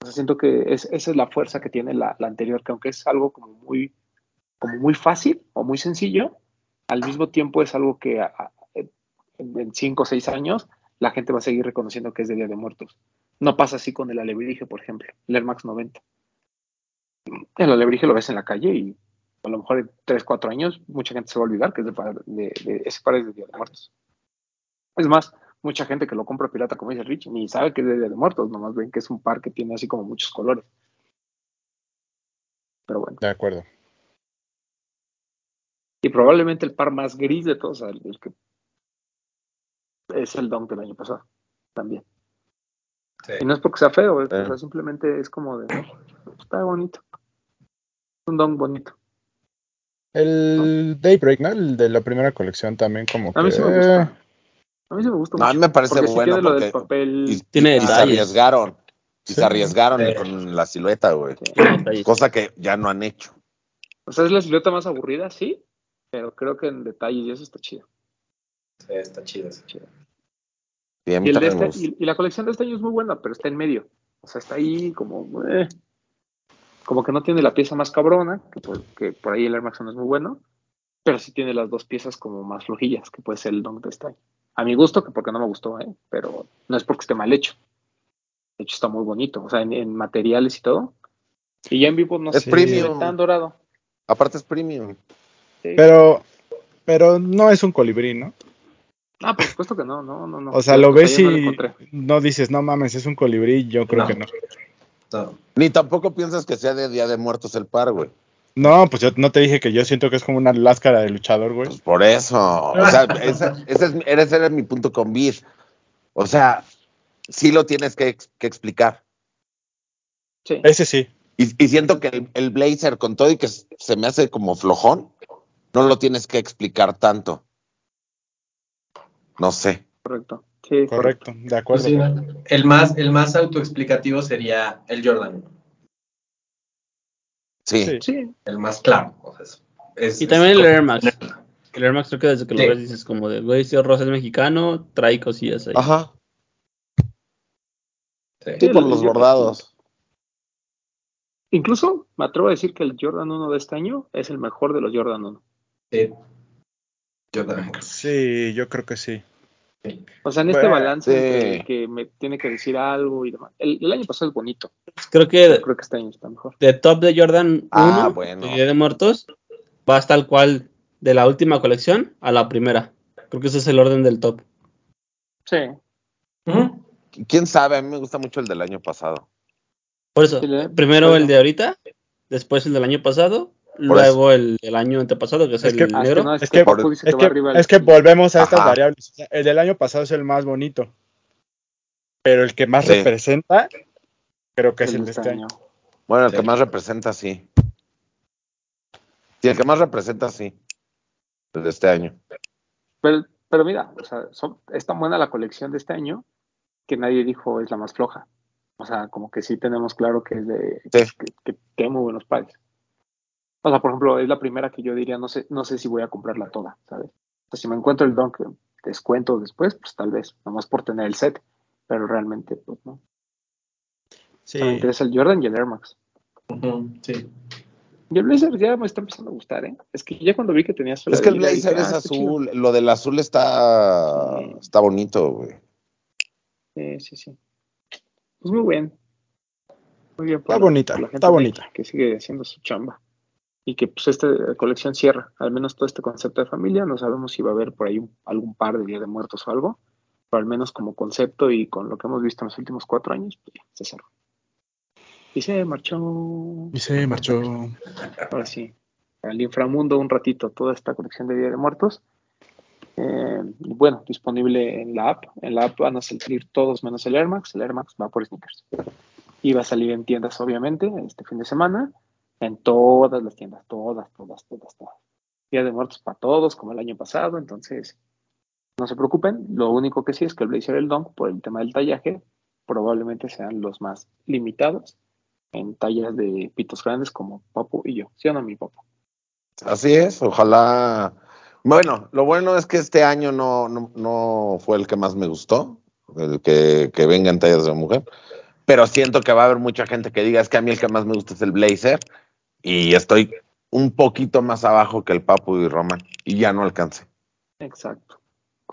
O sea, siento que es, esa es la fuerza que tiene la, anterior, que aunque es algo como muy como muy fácil o muy sencillo, al mismo tiempo es algo que en 5 o 6 años la gente va a seguir reconociendo que es de Día de Muertos. No pasa así con el alebrije, por ejemplo, el Air Max 90. El alebrije lo ves en la calle y a lo mejor en 3, 4 años mucha gente se va a olvidar que es de, de- de- ese par es de Día de Muertos. Es más, mucha gente que lo compra pirata, como dice Rich, ni sabe que es de Día de Muertos, nomás ven que es un par que tiene así como muchos colores. Pero bueno. De acuerdo. Y probablemente el par más gris de todos, el, el que es el Dunk del año pasado, también. Sí. Y no es porque sea feo, es, Sí. o sea, simplemente es como de, está bonito. Un Dunk bonito. El Daybreak, ¿no? El de la primera colección también como que... A mí sí me gusta. A mí sí me gusta No, a mucho. mí me parece porque sí bueno tiene lo porque- del papel. Y, Tiene y se detalles. arriesgaron. Y Sí. se arriesgaron Sí. con la silueta, güey. Cosa que ya no han hecho. O sea, es la silueta más aburrida, sí, pero creo que en detalle y eso está chido. Sí, está chido. a mí Y, el de este- y la colección de este año es muy buena, pero está en medio. O sea, está ahí como. eh, como que no tiene la pieza más cabrona, que por, que por ahí el Air Max no es muy bueno, pero sí tiene las dos piezas como más flojillas, que puede ser el Dunk de año. A mi gusto, que porque no me gustó, ¿eh? pero no es porque esté mal hecho. De hecho, está muy bonito, o sea, en, en materiales y todo. Y ya en vivo no Es sé, premium. tan dorado. Aparte es premium. Sí. Pero, pero no es un colibrí, ¿no? Ah, por supuesto que no, no, no. no. O sea, lo ves yo no lo y no dices, no mames, es un colibrí, yo creo No. que no. No. Ni tampoco piensas que sea de Día de Muertos el par, güey. No, pues yo no te dije que yo siento que es como una láscara de luchador, güey. Pues por eso. O sea, ese, ese es, ese era mi punto con Beat. O sea, sí lo tienes que, que explicar. Sí. Ese sí. Y, y siento que el, el blazer con todo y que se me hace como flojón, no lo tienes que explicar tanto. No sé. Correcto. Sí, Correcto, de acuerdo. El, más, el más autoexplicativo sería el Jordan. Sí. Sí. Sí, El más claro. o sea, es- es- Y también el Air Max. El Air Max creo que desde que Sí. lo ves dices como de, güey, si Rosa es mexicano, trae cosillas ahí. Ajá. Sí. Sí, por los bordados. Incluso me atrevo a decir que el Jordan 1 de este año es el mejor de los Jordan 1. Sí. Yo también creo. Sí, yo creo que sí. O sea, en este Bueno, balance sí. entre el que me tiene que decir algo y demás. El, el año pasado es bonito. Creo que Yo creo que este año está mejor. de top de Jordan 1, Ah, bueno. de Muertos, vas tal cual de la última colección a la primera. Creo que ese es el orden del top. Sí. Ujú. ¿Quién sabe? A mí me gusta mucho el del año pasado. Por eso, primero bueno. el de ahorita, después el del año pasado, luego el del año antepasado, que es, Es el que- es que negro. no, es, Es que, Es el- volvemos a estas Ajá. variables. O sea, el del año pasado es el más bonito. Pero el que más Sí. representa, creo que es el el de este año. Bueno, el Sí. que más representa, sí. Sí, el que más representa, sí. El de este año. Pero, pero mira, o sea, son- es tan buena la colección de este año que nadie dijo es la más floja. O sea, como que sí tenemos claro que es de Sí. que, que muy buenos pares. O sea, por ejemplo, es la primera que yo diría, no sé, no sé si voy a comprarla toda, ¿sabes? O sea, si me encuentro el Dunk descuento después, pues tal vez, nomás por tener el set, pero realmente, pues no. Sí. Me interesa el Jordan y el Air Max. Sí. Y el Blazer ya me está empezando a gustar, ¿eh? Es que ya cuando vi que tenía sola Es que el blazer es ah, azul. Lo del azul está, Sí. está bonito, güey. Sí, sí, sí. Pues muy bien. Muy bien. Está bonita, gente está bonita. Que sigue haciendo su chamba. Y que pues esta colección cierra, al menos todo este concepto de familia. No sabemos si va a haber por ahí un- algún par de Día de Muertos o algo. Pero al menos como concepto y con lo que hemos visto en los últimos cuatro años, pues ya, se cerró. Y se marchó. Y se marchó. Ahora sí. Al inframundo un ratito toda esta colección de Día de Muertos. Eh, bueno, disponible en la app. En la app van a salir todos menos el Air Max. El Air Max va por sneakers. Y va a salir en tiendas, obviamente, este fin de semana. En todas las tiendas, todas, todas, todas, todas. Día de Muertos para todos, como el año pasado. Entonces, no se preocupen. Lo único que sí es que el Blazer el Dunk, por el tema del tallaje, probablemente sean los más limitados en tallas de pitos grandes como Papu y yo. ¿Sí o no, mi Papu? Así es, ojalá. Bueno, lo bueno es que este año no, no, no fue el que más me gustó, el que, que venga en tallas de mujer, pero siento que va a haber mucha gente que diga, es que a mí el que más me gusta es el blazer, y estoy un poquito más abajo que el Papu y Roman y ya no alcance, Exacto.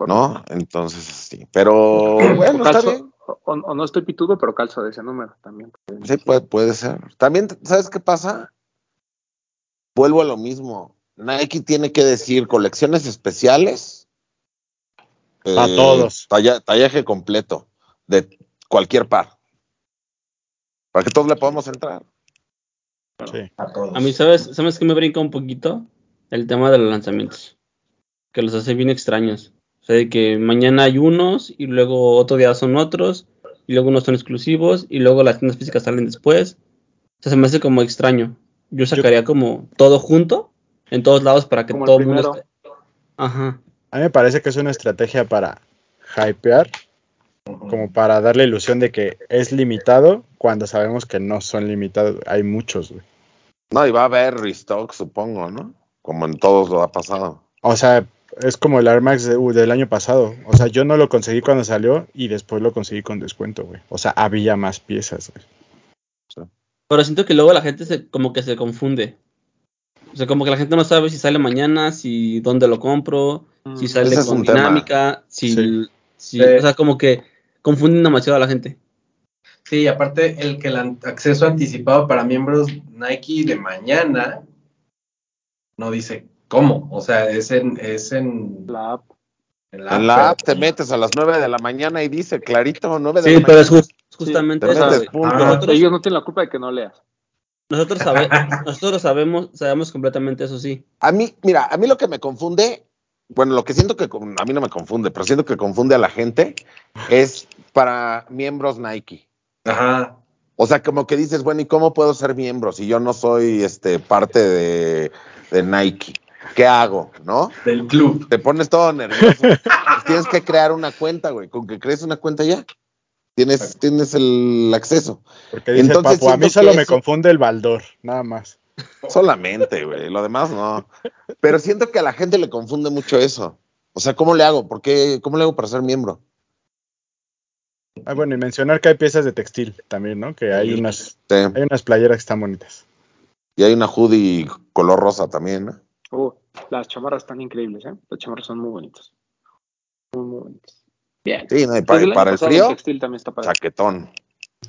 ¿no? Entonces, sí. Pero bueno, está bien. o- o no estoy pitudo, pero calzo de ese número también. Sí, puede, puede ser. También, ¿sabes qué pasa? Vuelvo a lo mismo. Nike tiene que decir colecciones especiales. Pa' eh, todos. talla- tallaje completo de cualquier par. Para que todos le podamos entrar. Sí. A todos. A mí, ¿sabes, ¿sabes qué me brinca un poquito? El tema de los lanzamientos. Que los hace bien extraños. O sea, de que mañana hay unos y luego otro día son otros y luego unos son exclusivos y luego las tiendas físicas salen después. O sea, se me hace como extraño. Yo sacaría como todo junto en todos lados para que todo el mundo esté. Ajá. A mí me parece que es una estrategia para hypear, como para darle ilusión de que es limitado cuando sabemos que no son limitados. Hay muchos, güey. No, y va a haber restock, supongo, ¿no? Como en todos lo ha pasado. O sea, es como el Air Max de- uh, del año pasado. O sea, yo no lo conseguí cuando salió y después lo conseguí con descuento, güey. O sea, había más piezas, güey. Pero siento que luego la gente se, como que se confunde. O sea, como que la gente no sabe si sale mañana, si dónde lo compro, si Mm, sale con dinámica, si, Sí. si- Sí. o sea, como que confunden demasiado a la gente. Sí, aparte el que el acceso anticipado para miembros Nike de mañana no dice cómo, o sea, es en, es en, La app. en En la app pero- te metes a las 9 de la mañana y dice clarito 9 de Sí, la pero es mañana. ju- justamente Te eso. Ah, Nosotros, Ellos no tienen la culpa de que no leas. nosotros, sabe- nosotros sabemos, sabemos completamente eso, sí. A mí, mira, a mí lo que me confunde, bueno, lo que siento que a mí no me confunde, pero siento que confunde a la gente es para miembros Nike. Ajá. O sea, como que dices, bueno, ¿y cómo puedo ser miembro si yo no soy este parte de, de Nike? ¿Qué hago? ¿No? Del club. Te pones todo nervioso. Pues tienes que crear una cuenta, güey. Con que crees una cuenta ya. Tienes, tienes el acceso. Porque dice Entonces Papu, a mí solo me eso- confunde el baldor, nada más. Solamente, güey. Lo demás no. Pero siento que a la gente le confunde mucho eso. O sea, ¿cómo le hago? ¿Por qué? ¿Cómo le hago para ser miembro? Ah, bueno, y mencionar que hay piezas de textil también, ¿no? Que hay Sí. unas, Sí. hay unas playeras que están bonitas. Y hay una hoodie color rosa también, ¿no? Uh, las chamarras están increíbles, ¿eh? Las chamarras son muy bonitas. Muy, muy bonitas. Bien. Sí, no, y Desde para, el frío, textil también está padre. chaquetón.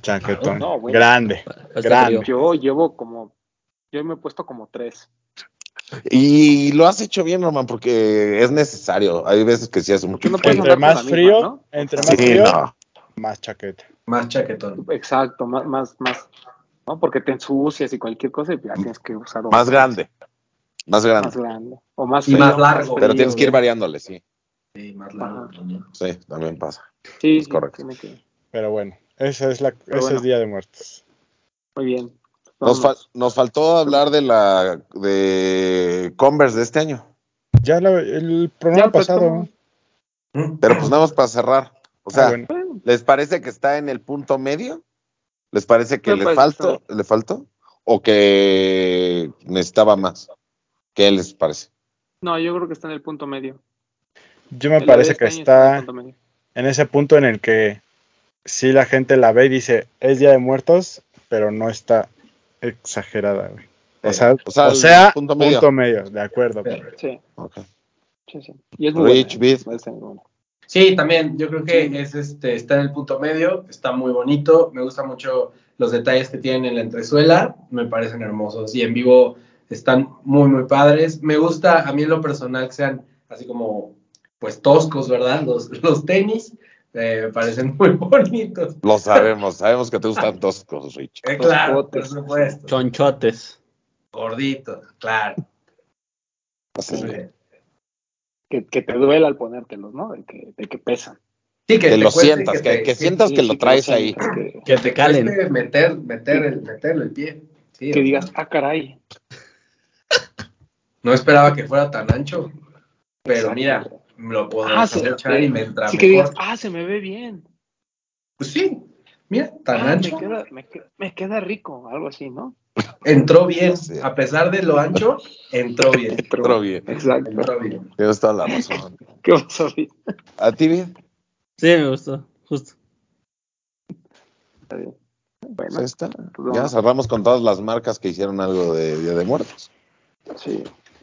Chaquetón. No, bueno. Grande. Grande. frío. Yo llevo como. Yo me he puesto como tres. Y lo has hecho bien, Roman, porque es necesario. Hay veces que sí hace mucho no frío. Entre más misma, frío, ¿no? entre más Sí, frío, no. Más chaqueta. Más chaquetón. Exacto, más, más, más. ¿No? Porque te ensucias y cualquier cosa y ya tienes que usar Más grande. Más grande. Más grande. O más Y frío, más largo. Pero frío, tienes que ir variándole, sí. Sí, más largo. también. Sí, también pasa. Sí, Es sí, correcto. tiene que- Pero bueno, esa es la, Pero ese bueno. es Día de Muertos. Muy bien. Nos, fal- nos faltó hablar de la de Converse de este año. Ya la- el programa lo pasado. Mm. Pero pues nada más para cerrar. O sea, Ah, bueno. ¿Les parece que está en el punto medio? ¿Les parece que le faltó, le faltó? ¿O que necesitaba más? ¿Qué les parece? No, yo creo que está en el punto medio. Yo me parece este que está en ese punto en el que sí la gente la ve y dice, es Día de Muertos, pero no está exagerada, güey. O sea, O sea, o el sea, punto punto, medio. de acuerdo. Sí. Sí, Ok. sí, sí. Y es muy Rich, buena, Sí, también, yo creo que es este, está en el punto medio, está muy bonito, me gustan mucho los detalles que tienen en la entresuela, me parecen hermosos y en vivo están muy, muy padres. Me gusta a mí en lo personal que sean así como, pues toscos, ¿verdad? Los, los tenis eh, me parecen muy bonitos. Lo sabemos, sabemos que te gustan toscos, Rich. Eh, claro, por supuesto. Chonchotes. Gorditos, claro. Así. Sí, Que, que te duela al ponértelos, ¿no? De que, de que pesan. Sí, Que te lo cueste, sientas, que, te- que sientas Sí, que sí, lo traes lo ahí. sientas, Que, Que te calen. meter, meter el, meterle el pie. Sí, que digas, ah, caray. No esperaba que fuera tan ancho, pero Exacto. mira, lo puedo Ah, echar y me entra Sí que digas, ah, se me ve bien. Pues sí, mira, tan Ah, ancho. Me queda, me, que- me queda rico, algo así, ¿no? Entró bien, Sí. a pesar de lo ancho, entró bien. Entró bien. Exacto. Entró bien. Tienes toda la razón. ¿Qué vas a ti, Vid? Sí, me gustó, justo. Está bien. Bueno, Pues está. pues Ya cerramos con todas las marcas que hicieron algo de Día de Muertos. Sí.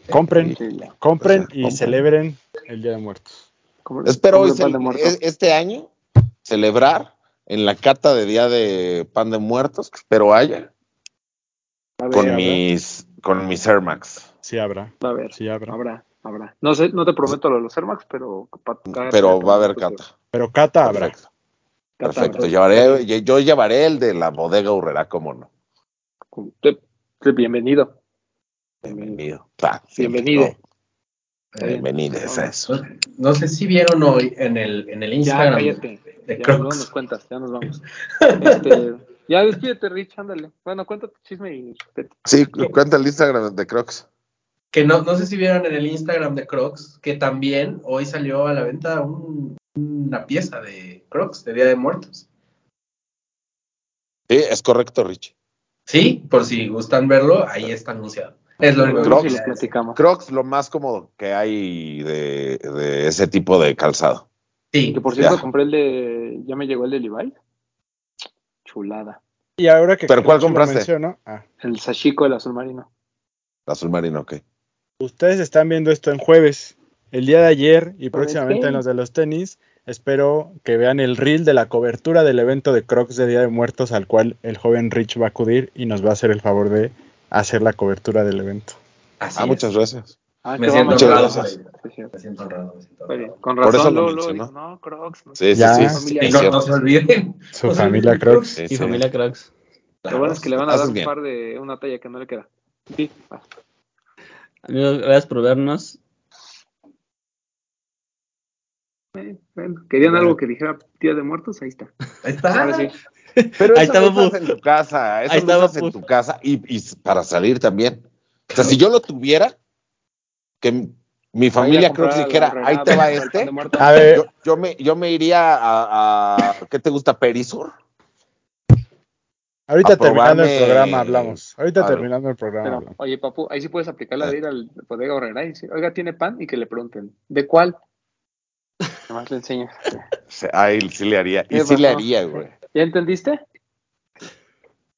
Compren, sí, compren Pues, y compren. celebren el Día de Muertos. Espero hoy este año celebrar en la cata de Día de Pan de Muertos, que espero haya, ver, con habrá, mis, con mis Air Max. Sí habrá, A ver, sí habrá. habrá, habrá. No sé, no te prometo lo de los Air Max, pero cata Pero va a haber cata. Pero Cata habrá. Perfecto. Cata Perfecto. habrá. Llevaré, yo- yo llevaré el de la bodega Urrera, cómo no. Bienvenido. Bienvenido. Ah, siempre, Bienvenide. ¿no? Bienvenido, es eso. No, no sé si vieron hoy en el, en el Ya, Instagram cállate. de Ya, Crocs. nos cuentas, ya nos vamos. Este, ya despídete, Rich, ándale. Bueno, cuéntate tu chisme y. Sí, cuenta el Instagram de Crocs. Que no, no sé si vieron en el Instagram de Crocs, que también hoy salió a la venta un- una pieza de Crocs de Día de Muertos. Sí, es correcto, Rich. Sí, por si gustan verlo, ahí está anunciado. Es lo único que Crocs, platicamos. Crocs, lo más cómodo que hay de, de ese tipo de calzado. Sí, Que por cierto, Ya. compré el de. Ya me llegó el de Levi. Chulada. Y ahora que ¿Pero cuál compraste? menciono, ah, El Sashiko del azul marino. Azul marino, ok. ustedes están viendo esto en jueves. El día de ayer y próximamente en los de los tenis, espero que vean el reel de la cobertura del evento de Crocs de Día de Muertos al cual el joven Rich va a acudir y nos va a hacer el favor de hacer la cobertura del evento. así Ah, es. muchas gracias. Ah, Me siento honrado. Sí, sí. Me siento honrado. me siento Oye, honrado. Con Por razón, eso lo mencionó. dijo, no, Crocs. no. Sí, sí, Ya. sí. Familia no, no se olviden. Su No familia Crocs. Sí, Y familia Crocs. Lo bueno es que le van a dar un bien. par de una talla que no le queda. Sí. Amigos, gracias por vernos. Eh, bueno, querían algo que dijera Día de Muertos, ahí está. Ahí está. Ahora sí. Pero Ahí lo Papu. usas en tu casa, eso Ahí lo está, usas en tu casa y, y para salir también. O sea, si yo lo tuviera, que mi familia creo que dijera, ahí te va este. A ver, yo, yo me, yo me iría a, a- ¿qué te gusta? Perisur. ahorita terminando el programa hablamos. Ahorita terminando el programa Pero, oye, papu, ahí sí puedes aplicar la Eh. de ir al bodega horrera y decir, oiga, ¿tiene pan? Y que le pregunten, ¿de cuál? Nomás le enseñas. Sí, Ahí sí le haría. Y ¿Qué sí le haría, güey. ¿Ya entendiste?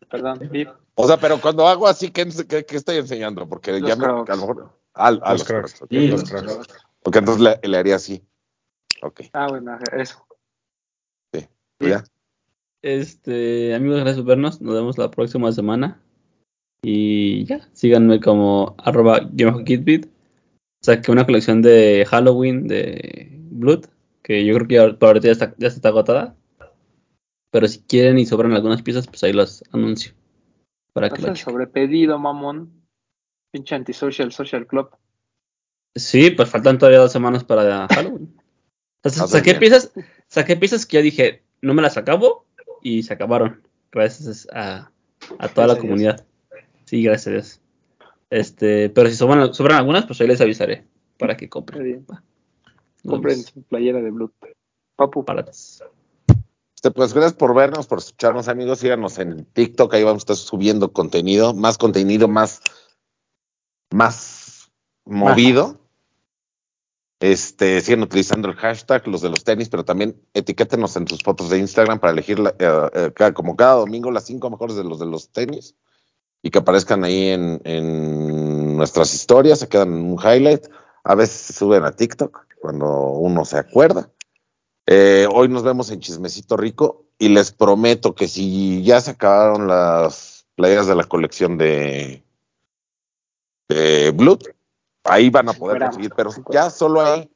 Perdón. O sea, pero cuando hago así, ¿qué, qué- qué estoy enseñando? Porque Los ya me, a lo mejor. Ah, Los los, Crocs. Crocs, ok. Sí, Los los Crocs. Crocs. Porque entonces le, le haría así. Ok, Ah, bueno, eso. sí. ¿Ya? Este, amigos, gracias por vernos. Nos vemos la próxima semana. Y ya, síganme como arroba kitbit. Saqué una colección de Halloween de Blood, que yo creo que ya, por ahorita ya está, ya está agotada. Pero si quieren y sobran algunas piezas, pues ahí los anuncio. Para que lo el chequen. sobrepedido, mamón. Pinche antisocial social club. Sí, pues faltan todavía dos semanas para Halloween. Haces saqué piezas, saqué piezas que ya dije, no me las acabo y se acabaron. Gracias a, a toda la Gracias comunidad. Sí, gracias a Dios. Este, pero si sobran, sobran algunas, pues ahí les avisaré para que compren. Compren su playera de Blood. Papu. Este, pues gracias por vernos, por escucharnos, amigos. Síganos en TikTok, ahí vamos a estar subiendo contenido, más contenido, más, más movido. Este, sigan utilizando el hashtag, los de los tenis, pero también etiquétenos en sus fotos de Instagram para elegir eh, eh, como cada domingo las cinco mejores de los de los tenis y que aparezcan ahí en, en nuestras historias, se quedan en un highlight. A veces se suben a TikTok cuando uno se acuerda. Eh, hoy nos vemos en Chismecito Rico y les prometo que si ya se acabaron las playeras de la colección de, de Blood, ahí van a poder conseguir, pero ya solo ahí,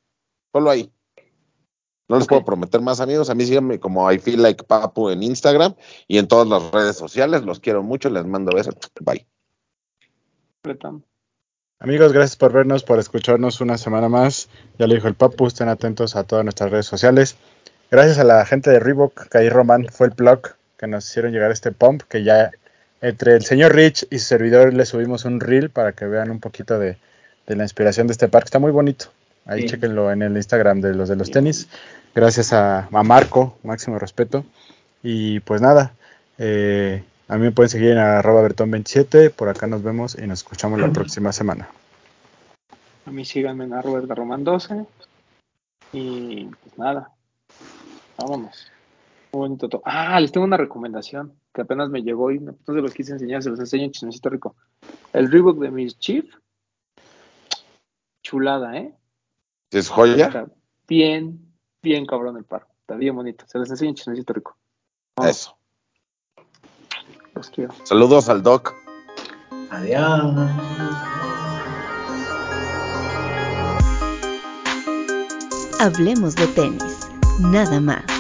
solo ahí. No les puedo prometer más, amigos. A mí síganme como I feel like Papu en Instagram y en todas las redes sociales. Los quiero mucho, les mando besos. Bye. Amigos, gracias por vernos, por escucharnos una semana más. Ya lo dijo el Papu, estén atentos a todas nuestras redes sociales. Gracias a la gente de Reebok, que ahí Roman fue el blog que nos hicieron llegar este pump, que ya entre el señor Rich y su servidor le subimos un reel para que vean un poquito de, de la inspiración de este parque. Está muy bonito. Ahí Sí. chequenlo en el Instagram de los de los tenis. Gracias a, a Marco, máximo respeto. Y pues nada, eh, a mí me pueden seguir en arroba bertón27. Por acá nos vemos y nos escuchamos la próxima semana. A mí síganme en arroba Román 12. Y pues nada. Vámonos. Muy bonito todo. Ah, les tengo una recomendación que apenas me llegó y no, se los quise enseñar, se los enseño en Chismecito Rico. El Reebok de Miss Chief chulada, ¿eh? ¿Es joya? Está bien, bien cabrón el par. Está bien bonito. Se les enseña un chismecito rico. Eso. Los quiero. Saludos al Doc. Adiós. Hablemos de tenis, nada más.